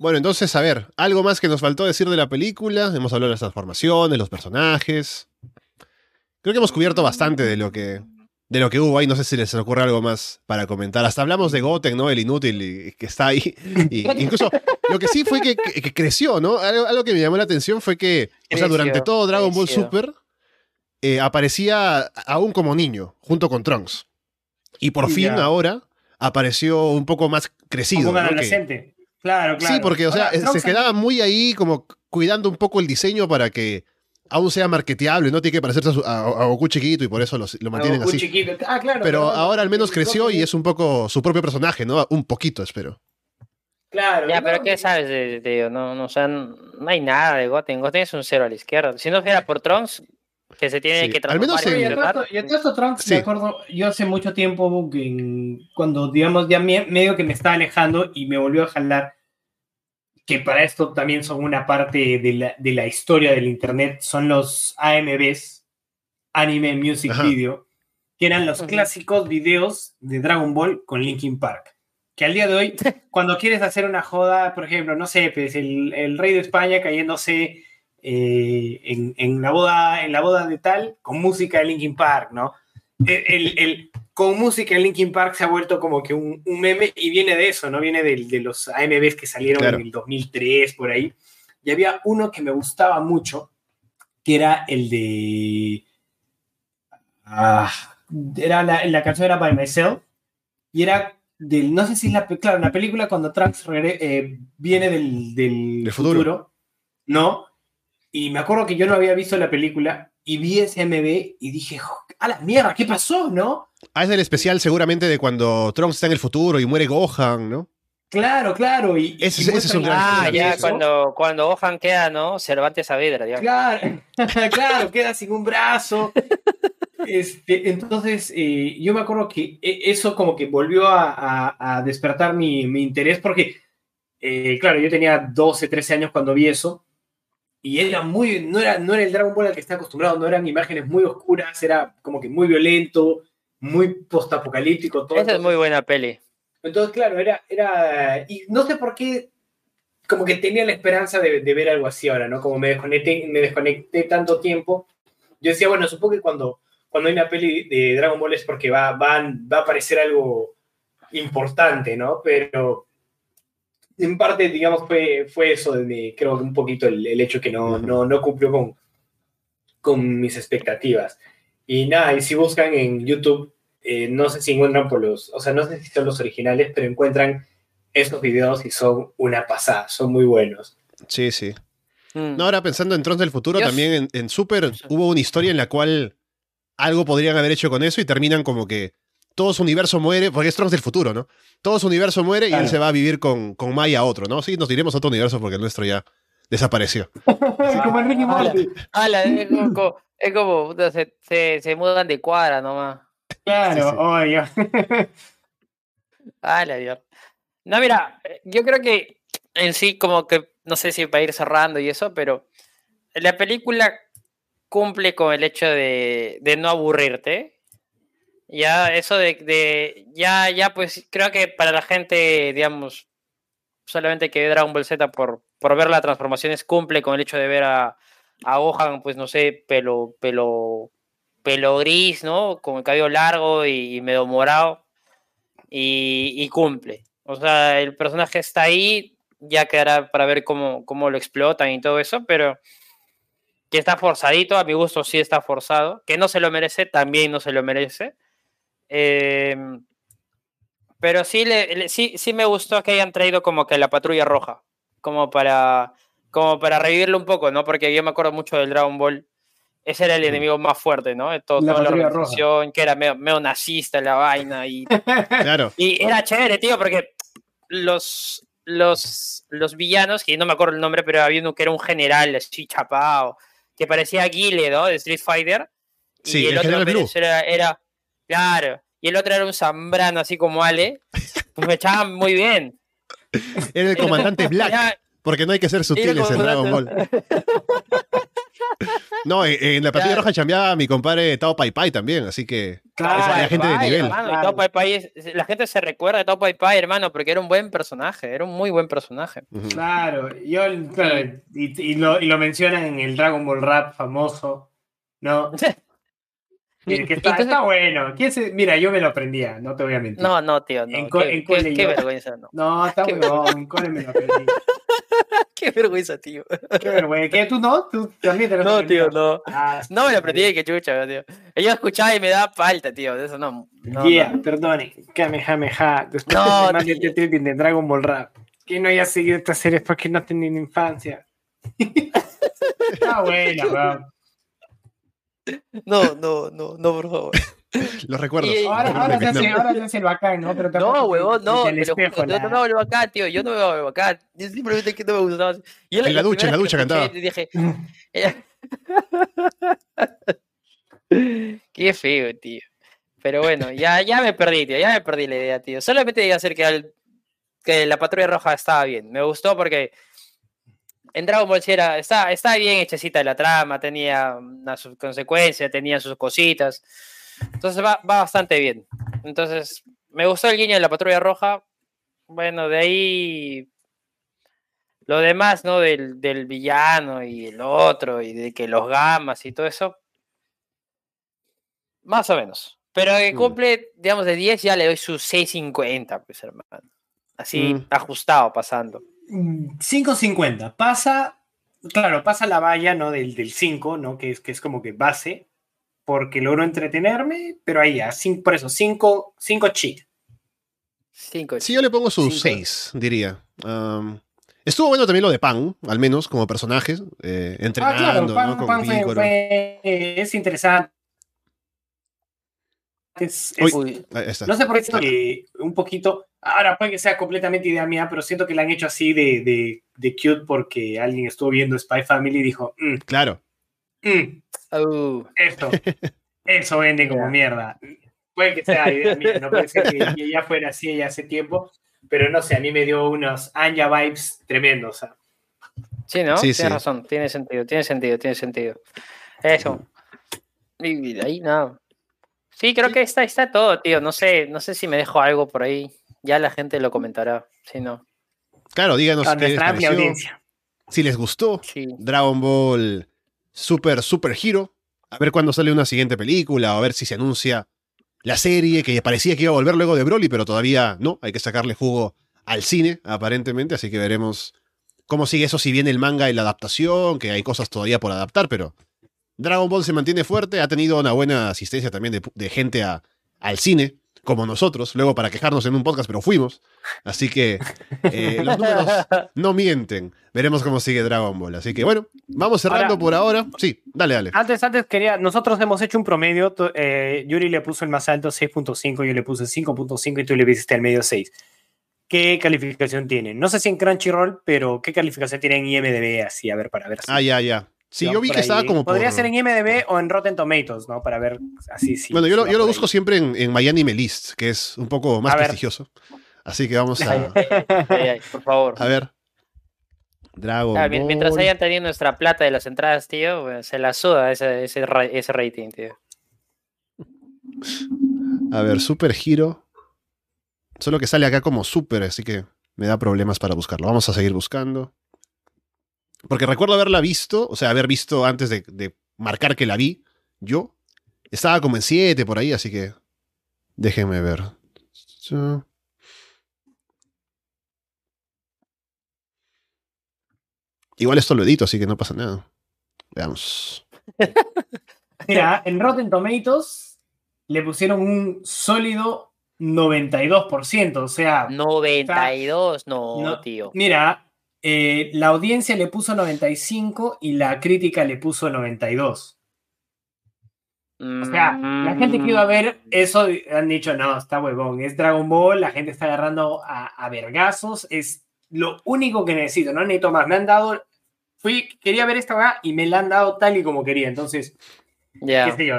Bueno, entonces, a ver, algo más que nos faltó decir de la película. Hemos hablado de las transformaciones, los personajes. Creo que hemos cubierto bastante de lo que, de lo que hubo ahí. No sé si les ocurre algo más para comentar. Hasta hablamos de Goten, ¿no? El inútil y- que está ahí. Y incluso lo que sí fue que, que- que creció, ¿no? Algo, algo que me llamó la atención fue que, o sea, durante todo Dragon Ball. Super eh, aparecía aún como niño, junto con Trunks. Y por fin ahora apareció un poco más crecido. Como un ¿no? Que- adolescente. Claro, claro. Sí, porque, o sea, se quedaba muy ahí como cuidando un poco el diseño para que aún sea marketeable, no tiene que parecerse a, su- a- a Goku chiquito y por eso los- lo mantienen Goku así. chiquito. Ah, claro. Pero ahora al menos creció y es un poco su propio personaje, ¿no? Un poquito, espero. Claro. Ya, no, pero ¿qué sabes de, de- no, no, o sea, no hay nada de Goten. Goten es un cero a la izquierda. Si no fuera por Trunks, que se tiene Sí, que al menos transformar y en- Oye, y a todo evolucionar, esto- y a todo esto, Trunks, Sí. me acuerdo, yo hace mucho tiempo, que cuando digamos ya me- medio que me estaba alejando y me volvió a jalar, que para esto también son una parte de la, de la historia del Internet, son los AMVs, Anime Music Ajá. Video, que eran los clásicos videos de Dragon Ball con Linkin Park. Que al día de hoy, cuando quieres hacer una joda, por ejemplo, no sé, pues el, el rey de España cayéndose eh, en, en la boda, en la boda de tal, con música de Linkin Park, ¿no? El, el- el- con música de Linkin Park se ha vuelto como que un, un meme y viene de eso, ¿no? Viene del- de, los AMVs que salieron Claro. en el 2003, por ahí. Y había uno que me gustaba mucho, que era el de... Ah, era la, la canción era By Myself y era del, no sé si es la, claro, la película cuando Trunks regre- eh, viene del, del Del futuro. futuro, ¿no? Y me acuerdo que yo no había visto la película y vi ese MV y dije, "Jo, a la mierda, ¿qué pasó, no? Ah, es el especial seguramente de cuando Trunks está en el futuro y muere Gohan, ¿no? Claro, claro. Y, y Ese- ese es un gran Ah, especial. ya, cuando, cuando Gohan queda, ¿no? Cervantes Saavedra, digamos. Claro, claro, queda sin un brazo. Este, entonces, eh, yo me acuerdo que e- eso como que volvió a, a- a despertar mi, mi interés porque, eh, claro, yo tenía 12, 13 años cuando vi eso y era muy, no era, no era el Dragon Ball al que estaba acostumbrado, no eran imágenes muy oscuras, era como que muy violento, muy postapocalíptico. todo. Esa es muy buena peli. Entonces, claro, era, era, y no sé por qué, como que tenía la esperanza de, de ver algo así ahora, ¿no? Como me desconecté, me desconecté tanto tiempo, yo decía, bueno, supongo que cuando, cuando hay una peli de Dragon Ball es porque va, van- va a aparecer algo importante, ¿no? Pero en parte, digamos, fue, fue eso, de mi- creo que un poquito el, el hecho que no, no, no cumplió con, con mis expectativas. Y nada, y si buscan en YouTube, eh, no sé si encuentran por los, o sea, no sé si son los originales, pero encuentran esos videos y son una pasada, son muy buenos. Sí, sí. Mm. No, ahora pensando en Trunks del futuro, también en, en Super hubo una historia en la cual algo podrían haber hecho con eso y terminan como que todo su universo muere, porque es Trunks del futuro, ¿no? Todo su universo muere y él se va a vivir con, con Mai a otro, ¿no? Sí, nos diremos a otro universo porque el nuestro ya desapareció. Como el Ricky Morty. Ala, es como, es se, se, se mudan de cuadra nomás. Claro, Sí, sí. oye. Ala, Dios. No, mira, yo creo que en sí, como que, no sé si para ir cerrando y eso, pero la película cumple con el hecho de, de no aburrirte. Ya, eso de, de, ya, ya, pues creo que para la gente, digamos, solamente que ve Dragon Ball Z por, por ver las transformaciones cumple con el hecho de ver a, a Gohan, pues no sé, pelo, pelo, pelo gris, ¿no? Con el cabello largo y, medio morado. Y, y cumple. O sea, el personaje está ahí, ya quedará para ver cómo, cómo lo explotan y todo eso, pero que está forzadito, a mi gusto sí está forzado, que no se lo merece, también no se lo merece. Eh, pero sí, le, le- sí, sí me gustó que hayan traído como que la patrulla roja, como para, como para revivirlo un poco, ¿no? Porque yo me acuerdo mucho del Dragon Ball. Ese era el enemigo más fuerte, ¿no? De todo, La toda la Roja. organización, que era medio, medio nazista la vaina. Y, Claro. y era chévere, tío, porque los, los, los villanos, que no me acuerdo el nombre, pero había uno que era un general así chapado, que parecía Guile, ¿no? De Street Fighter. Y Sí, el otro General Blue. Era, era- claro, y el otro era un Zambrano así como Ale, pues me echaban muy bien. Era el comandante Black. Porque no hay que ser sutiles en Dragon Ball. No, en, en la patrulla Claro. roja chambeaba mi compadre Tao Pai Pai también, así que Claro, Esa- la gente de nivel. hermano, y Claro. Tao Pai Pai es- la gente se recuerda de Tao Pai Pai, hermano, porque era un buen personaje, era un muy buen personaje. Claro, yo, claro, y, y lo, y lo mencionan en el Dragon Ball Rap famoso, ¿no? Que está, Entonces- está bueno. ¿Quién se- Mira, yo me lo aprendía, no te voy a mentir. No, no, tío, no. En qué, en qué- cole qué yo- vergüenza, no. No, está Qué bueno, en cole me lo aprendí. Qué vergüenza, tío. Qué vergüenza. ¿Qué tú no? ¿Tú también te lo No, tío, no. Ah, No me lo aprendí que chucha, tío. Yo escuchaba y me daba falta, tío. De eso no. no, yeah, no. perdone. Kamehameha. Después No, de más de tío. este trending de Dragon Ball Rap. Que no haya seguido esta serie es porque no tenía infancia. Está buena, weón. No, no, no, no, por favor. Los recuerdos. Y- Ahora, ahora, se hace, Vietnam. ahora se hace el bacán, ¿no? Pero No, huevón, no. yo no me vuelvo acá, tío. Yo no me vuelvo acá. Yo simplemente que no me gustaba. Yo En la ducha, en la ducha cantaba. Dije. Qué feo, tío. Pero bueno, ya, ya me perdí, tío. Ya me perdí la idea, tío. Solamente iba a decir que, al- que la patrulla roja estaba bien. Me gustó porque en Dragon Ball sí era, estaba, estaba bien hechecita la trama, tenía una sus consecuencias, tenía sus cositas. Entonces va, va bastante bien. Entonces, me gustó el guiño de la patrulla roja. Bueno, de ahí lo demás, ¿no? Del, del villano y el otro, y de que los gamas y todo eso. Más o menos. Pero que Mm. cumple, digamos, de 10 ya le doy su 6.50, pues hermano. Así Mm. ajustado, pasando. Mm, 5.50. Pasa, claro, pasa la valla, ¿no? Del, del 5, ¿no? Que es, que es como que base, porque logro entretenerme, pero ahí ya, por eso, 5 cinco cheat. 5. Sí, yo le pongo sus Cinco. 6, diría. Am, estuvo bueno también lo de Pan, al menos como personaje, eh, Ah, entrenando, claro, ¿no? Pan- Con Pan fue- fue- es interesante. Es- es- Uy, Ahí está. no sé por qué siento que un poquito, ahora puede que sea completamente idea mía, pero siento que la han hecho así de, de, de cute porque alguien estuvo viendo Spy Family y dijo, "Mm, Claro. mm, uh, esto, eso vende como mierda. Puede que sea idea mía, no puede ser que ya fuera así ya hace tiempo, pero no sé, a mí me dio unos Anya vibes tremendos. o sea. Sí, ¿no? Sí, Tienes sí. razón, tiene sentido, tiene sentido, tiene sentido. Eso. Y de ahí nada. Sí, creo que está, está todo, tío. No sé, no sé si me dejo algo por ahí. Ya la gente lo comentará. Si no, Claro, díganos qué les pareció, audiencia. si les gustó sí. Dragon Ball Super Super Hero, a ver cuándo sale una siguiente película, o a ver si se anuncia la serie que parecía que iba a volver luego de Broly, pero todavía no, hay que sacarle jugo al cine, aparentemente, así que veremos cómo sigue eso, si viene el manga y la adaptación, que hay cosas todavía por adaptar, pero Dragon Ball se mantiene fuerte, ha tenido una buena asistencia también de, de gente a- al cine, como nosotros, luego para quejarnos en un podcast, pero fuimos, así que eh, los números no mienten. Veremos cómo sigue Dragon Ball. Así que bueno, vamos cerrando Ahora- por ahora. Sí, dale, dale. Antes, antes quería, nosotros hemos hecho un promedio, eh, Yuri le puso el más alto 6.5, yo le puse 5.5 y tú le pusiste al medio 6. ¿Qué calificación tiene? No sé si en Crunchyroll, pero ¿qué calificación tiene en IMDB? Así, a ver, para ver. si- Ah, ya, ya. Sí, yo vi que ahí. estaba como por... Podría ser en IMDB o en Rotten Tomatoes, ¿no? Para ver así, sí. Bueno, yo lo, yo busco ahí. siempre en, en Miami List, que es un poco más A ver. prestigioso. Así que vamos a, Ay, ay, por favor. a ver. Dragon Ah, Ball. mientras hayan tenido nuestra plata de las entradas, tío, bueno, se la suda ese, ese, ra- ese rating, tío. A ver, Super Hero. Solo que sale acá como Super, así que me da problemas para buscarlo. Vamos a seguir buscando. Porque recuerdo haberla visto, o sea, haber visto antes de, de marcar que la vi, yo. Estaba como en 7 por ahí, así que déjenme ver. Igual esto lo edito, así que no pasa nada. Veamos. Mira, en Rotten Tomatoes le pusieron un sólido 92%, o sea... 92, no, no, tío. Mira, eh, la audiencia le puso 95 y la crítica le puso 92. O sea, la gente que iba a ver eso han dicho, no, está huevón, es Dragon Ball, la gente está agarrando a, a vergazos, es lo único que necesito, no necesito más. Me han dado, fui, quería ver esta verdad y me la han dado tal y como quería, entonces, qué sé yo.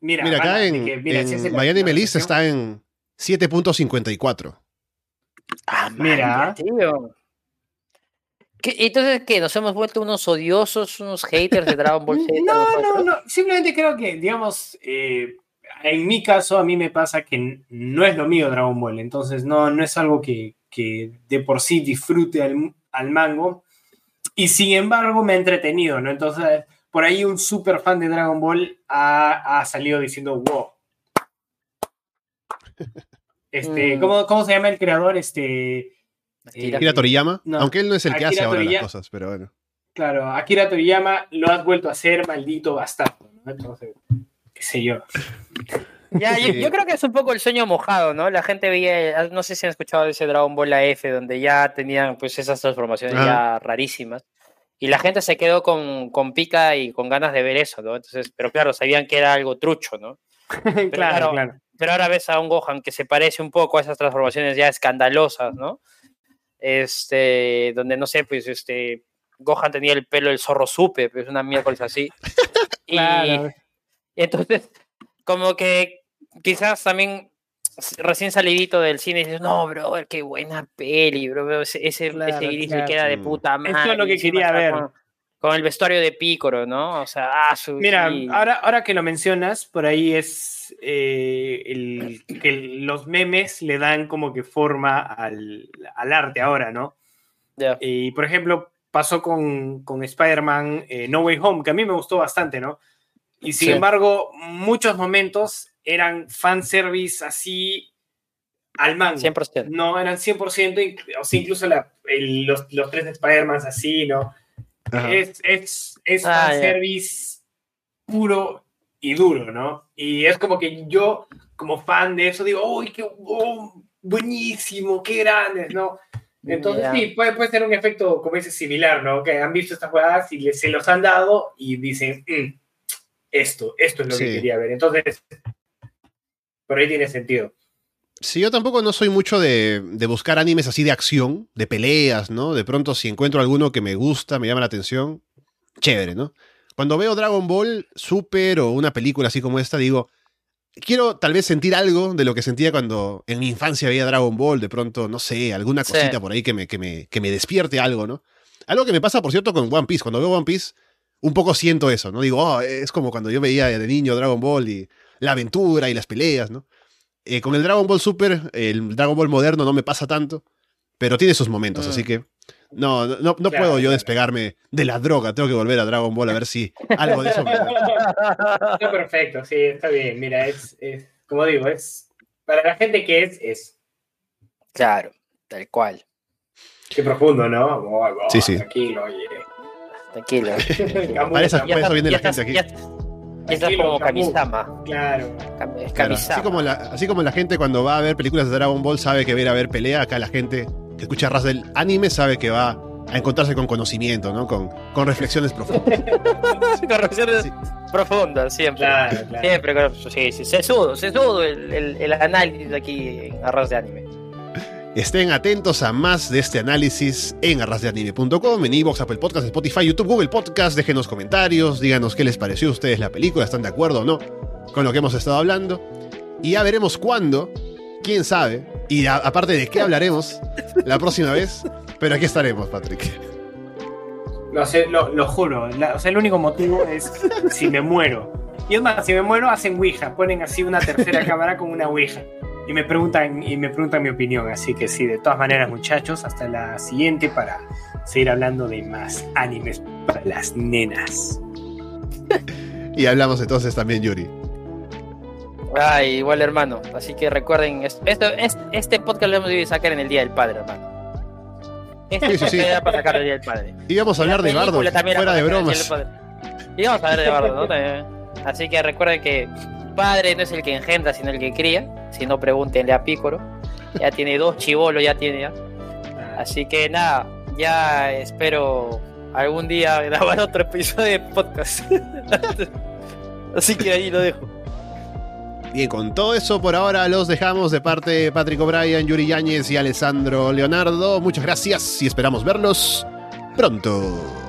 Mira, Mira, acá en, que- mira, si en el- Miami Melissa está en 7.54. Ah, Mira. mira, tío. ¿Qué- entonces, ¿qué? ¿Nos hemos vuelto unos odiosos, unos haters de Dragon Ball Z? No, no, no. Simplemente creo que, digamos, eh, en mi caso, a mí me pasa que no es lo mío Dragon Ball. Entonces, no, no es algo que, que de por sí disfrute al, al mango. Y sin embargo, me ha entretenido, ¿no? Entonces, por ahí un súper fan de Dragon Ball ha, ha salido diciendo, wow. Este, Mm. ¿cómo, ¿Cómo se llama el creador? Este, Akira. Akira Toriyama, No. aunque él no es el que Akira hace ahora Toriyama. las cosas, pero bueno. claro, Akira Toriyama lo has vuelto a hacer, maldito bastardo. ¿no? Entonces, qué sé yo. Ya, yo, Sí. yo creo que es un poco el sueño mojado, ¿no? La gente veía, no sé si han escuchado ese Dragon Ball AF, donde ya tenían pues esas transformaciones Ajá. ya rarísimas. Y la gente se quedó con, con pica y con ganas de ver eso, ¿no? Entonces, pero claro, sabían que era algo trucho, ¿no? claro, claro, claro. Pero ahora ves a un Gohan que se parece un poco a esas transformaciones ya escandalosas, ¿no? Este, donde no sé, pues este, Gohan tenía el pelo del zorro supe, pues una miércoles así. Y, Claro. entonces, como que quizás también recién salidito del cine dices, no, bro, qué buena peli, bro, ese, ese, Claro, ese gris claro. le queda de Mm. puta madre. Esto es lo que quería ver. Con, con el vestuario de Pícoro, ¿no? O sea, ah, su, Mira, ahora, ahora que lo mencionas, por ahí es eh, el, que los memes le dan como que forma al, al arte ahora, ¿no? Y por ejemplo, pasó con, con Spider-Man eh, No Way Home, que a mí me gustó bastante, ¿no? Y sin Sí. embargo, muchos momentos eran fanservice así al mango. 100%. No, eran 100%, inc- o sea, incluso la- el- los, los tres Spider-Man así, ¿no? Ajá. Es, es, es Ah, ya. fanservice puro y duro, ¿no? Y es como que yo, como fan de eso, digo, ¡uy, qué oh, buenísimo, qué grandes, ¿no? Entonces, sí, puede, puede ser un efecto, como dices, similar, ¿no? Que han visto estas jugadas y les- se los han dado y dicen, "Mm, esto, esto es lo que quería ver. Entonces, por ahí tiene sentido. Sí, yo tampoco no soy mucho de, de buscar animes así de acción, de peleas, ¿no? De pronto si encuentro alguno que me gusta, me llama la atención, chévere, ¿no? Cuando veo Dragon Ball Super o una película así como esta, digo, quiero tal vez sentir algo de lo que sentía cuando en mi infancia veía Dragon Ball, de pronto, no sé, alguna Sí. cosita por ahí que me, que, me, que me despierte algo, ¿no? Algo que me pasa, por cierto, con One Piece. Cuando veo One Piece, un poco siento eso, ¿no? Digo, oh, es como cuando yo veía de niño Dragon Ball y la aventura y las peleas, ¿no? Eh, con el Dragon Ball Super, el Dragon Ball moderno no me pasa tanto, pero tiene sus momentos, Mm. así que no, no, no Claro, puedo yo claro. despegarme de la droga, tengo que volver a Dragon Ball a ver si algo de eso me. Está perfecto, sí, está bien. Mira, es, es como digo, es para la gente que es, es. Claro, tal cual. Qué profundo, ¿no? Oh, oh, Sí, sí. Tranquilo, oye. Tranquilo. Para eso- viene la gente aquí. ya Tranquilo, como. Kamisama. Claro. Es Claro, así, como la, así como la gente cuando va a ver películas de Dragon Ball sabe que va a ir a ver pelea, acá la gente que escucha ras del anime sabe que va a encontrarse con conocimiento, ¿no? Con, con reflexiones profundas. Correcciones Sí. profundas, siempre. Claro, claro. Siempre, sí, sí. Sesudo, sesudo el, el, el análisis aquí en Arras de Anime. Estén atentos a más de este análisis en arrasdeanime.com, en Evox, Apple Podcast, Spotify, YouTube, Google Podcast. Déjenos comentarios, díganos qué les pareció a ustedes la película, están de acuerdo o no con lo que hemos estado hablando. Y ya veremos cuándo, quién sabe, y aparte de qué hablaremos la próxima vez. Pero aquí estaremos, Patrick. Lo, sé, lo, lo juro. la- o sea, el único motivo es si me muero. Y es más, si me muero, hacen Ouija, ponen así una tercera cámara con una Ouija. Y me preguntan, y me preguntan mi opinión. Así que sí, de todas maneras, muchachos, hasta la siguiente para seguir hablando de más animes para las nenas. y hablamos entonces también, Yuri. Ay, igual hermano. Así que recuerden, esto, este, este podcast lo hemos de sacar en el Día del Padre, hermano. Este sí, sí, sí. para sacar el Día del Padre. Íbamos a hablar de Bardo, fuera de bromas. Íbamos a hablar de Bardo, ¿no? Así que recuerden que padre no es el que engendra, sino el que cría. Si no, pregúntenle a Pícoro. Ya tiene dos chivolos, ya tiene ya. Así que nada, ya espero algún día grabar otro episodio de podcast. Así que ahí lo dejo. Bien, con todo eso por ahora los dejamos de parte de Patrick O'Brien, Yuri Yáñez y Alessandro Leonardo. Muchas gracias y esperamos verlos pronto.